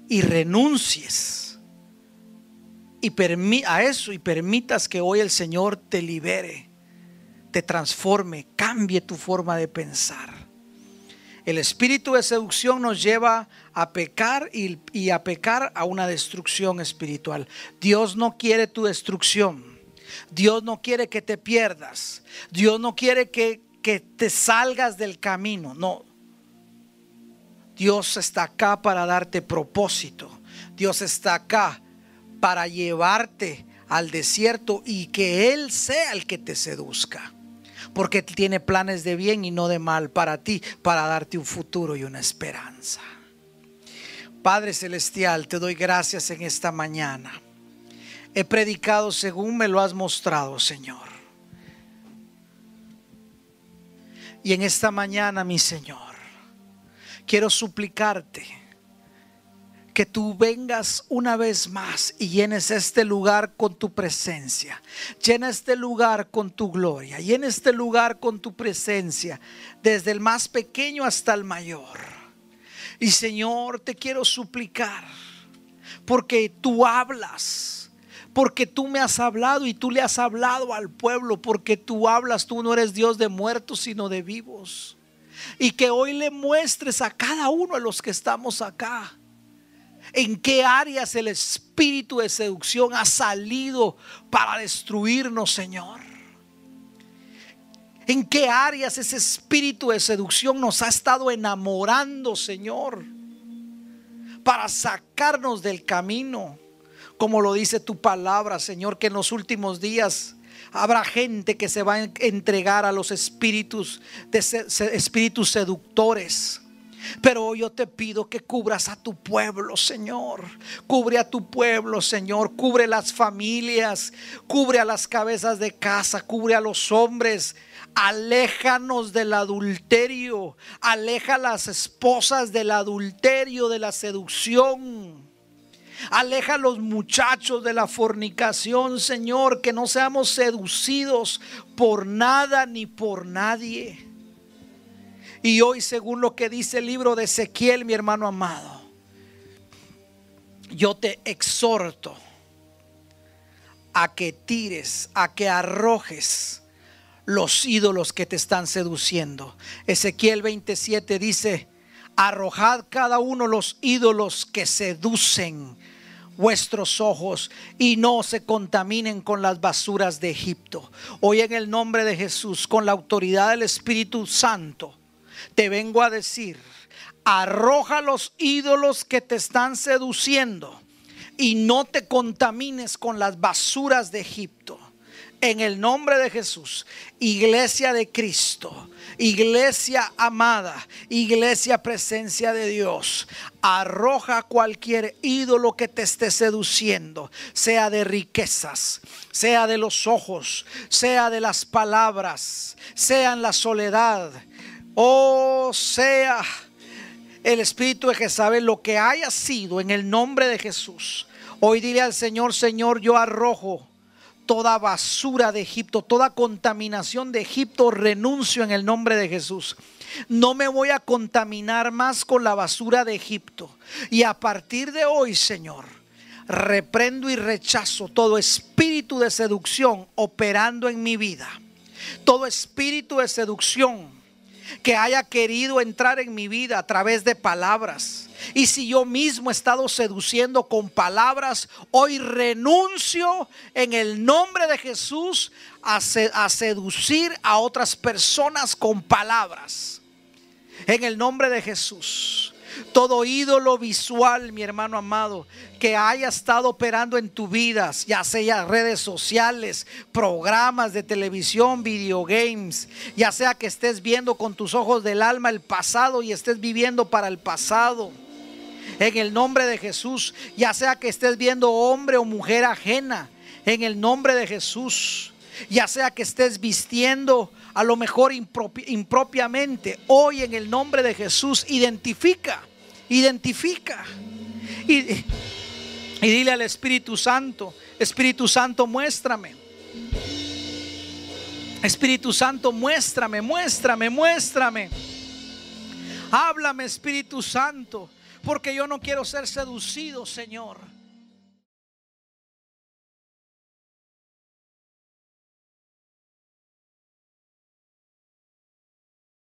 Speaker 1: y renuncies y a eso y permitas que hoy el Señor te libere, te transforme, cambie tu forma de pensar. El espíritu de seducción nos lleva a pecar y, a pecar a una destrucción espiritual. Dios no quiere tu destrucción. Dios no quiere que te pierdas. Dios no quiere que, que te salgas del camino. No. Dios está acá para darte propósito. Dios está acá para llevarte al desierto y que Él sea el que te seduzca porque tiene planes de bien y no de mal para ti, para darte un futuro y una esperanza. Padre Celestial, te doy gracias en esta mañana. He predicado según me lo has mostrado, Señor. Y en esta mañana, mi Señor, quiero suplicarte que tú vengas una vez más y llenes este lugar con tu presencia. Llena este lugar con tu gloria. Llena este lugar con tu presencia, desde el más pequeño hasta el mayor. Y Señor, te quiero suplicar, porque tú hablas porque tú me has hablado y tú le has hablado al pueblo, porque tú hablas, tú no eres Dios de muertos, sino de vivos. Y que hoy le muestres a cada uno de los que estamos acá en qué áreas el espíritu de seducción ha salido para destruirnos, Señor. En qué áreas ese espíritu de seducción nos ha estado enamorando, Señor, para sacarnos del camino. Como lo dice tu palabra, Señor, que en los últimos días habrá gente que se va a entregar a los espíritus de espíritus seductores pero yo te pido que cubras a tu pueblo, Señor. Cubre a tu pueblo, Señor. Cubre las familias. Cubre a las cabezas de casa. Cubre a los hombres. Aléjanos del adulterio. Aleja a las esposas del adulterio, de la seducción. Aleja a los muchachos de la fornicación, Señor, que no seamos seducidos por nada ni por nadie. Y hoy, según lo que dice el libro de Ezequiel, mi hermano amado, yo te exhorto a que tires, a que arrojes los ídolos que te están seduciendo. Ezequiel 27 dice, arrojad cada uno los ídolos que seducen vuestros ojos y no se contaminen con las basuras de Egipto. Hoy en el nombre de Jesús, con la autoridad del Espíritu Santo, te vengo a decir, arroja los ídolos que te están seduciendo y no te contamines con las basuras de Egipto. En el nombre de Jesús, iglesia de Cristo, iglesia amada, iglesia presencia de Dios, arroja cualquier ídolo que te esté seduciendo, sea de riquezas, sea de los ojos, sea de las palabras, sea en la soledad, Oh, sea el Espíritu de Jezabel lo que haya sido en el nombre de Jesús. Hoy dile al Señor, Señor, yo arrojo toda basura de Egipto, toda contaminación de Egipto, renuncio en el nombre de Jesús. No me voy a contaminar más con la basura de Egipto. Y a partir de hoy, Señor, reprendo y rechazo todo espíritu de seducción operando en mi vida. Todo espíritu de seducción que haya querido entrar en mi vida a través de palabras. Y si yo mismo he estado seduciendo con palabras, hoy renuncio en el nombre de Jesús a, seducir a otras personas con palabras. En el nombre de Jesús todo ídolo visual, mi hermano amado, que haya estado operando en tu vida, ya sea redes sociales, programas de televisión, videogames, ya sea que estés viendo con tus ojos del alma el pasado y estés viviendo para el pasado. En el nombre de Jesús, ya sea que estés viendo hombre o mujer ajena, en el nombre de Jesús, ya sea que estés vistiendo a lo mejor impropiamente, hoy en el nombre de Jesús identifica Identifica. Y, dile al Espíritu Santo, Espíritu Santo, muéstrame. Espíritu Santo, muéstrame, muéstrame, muéstrame. Háblame, Espíritu Santo, porque yo no quiero ser seducido, Señor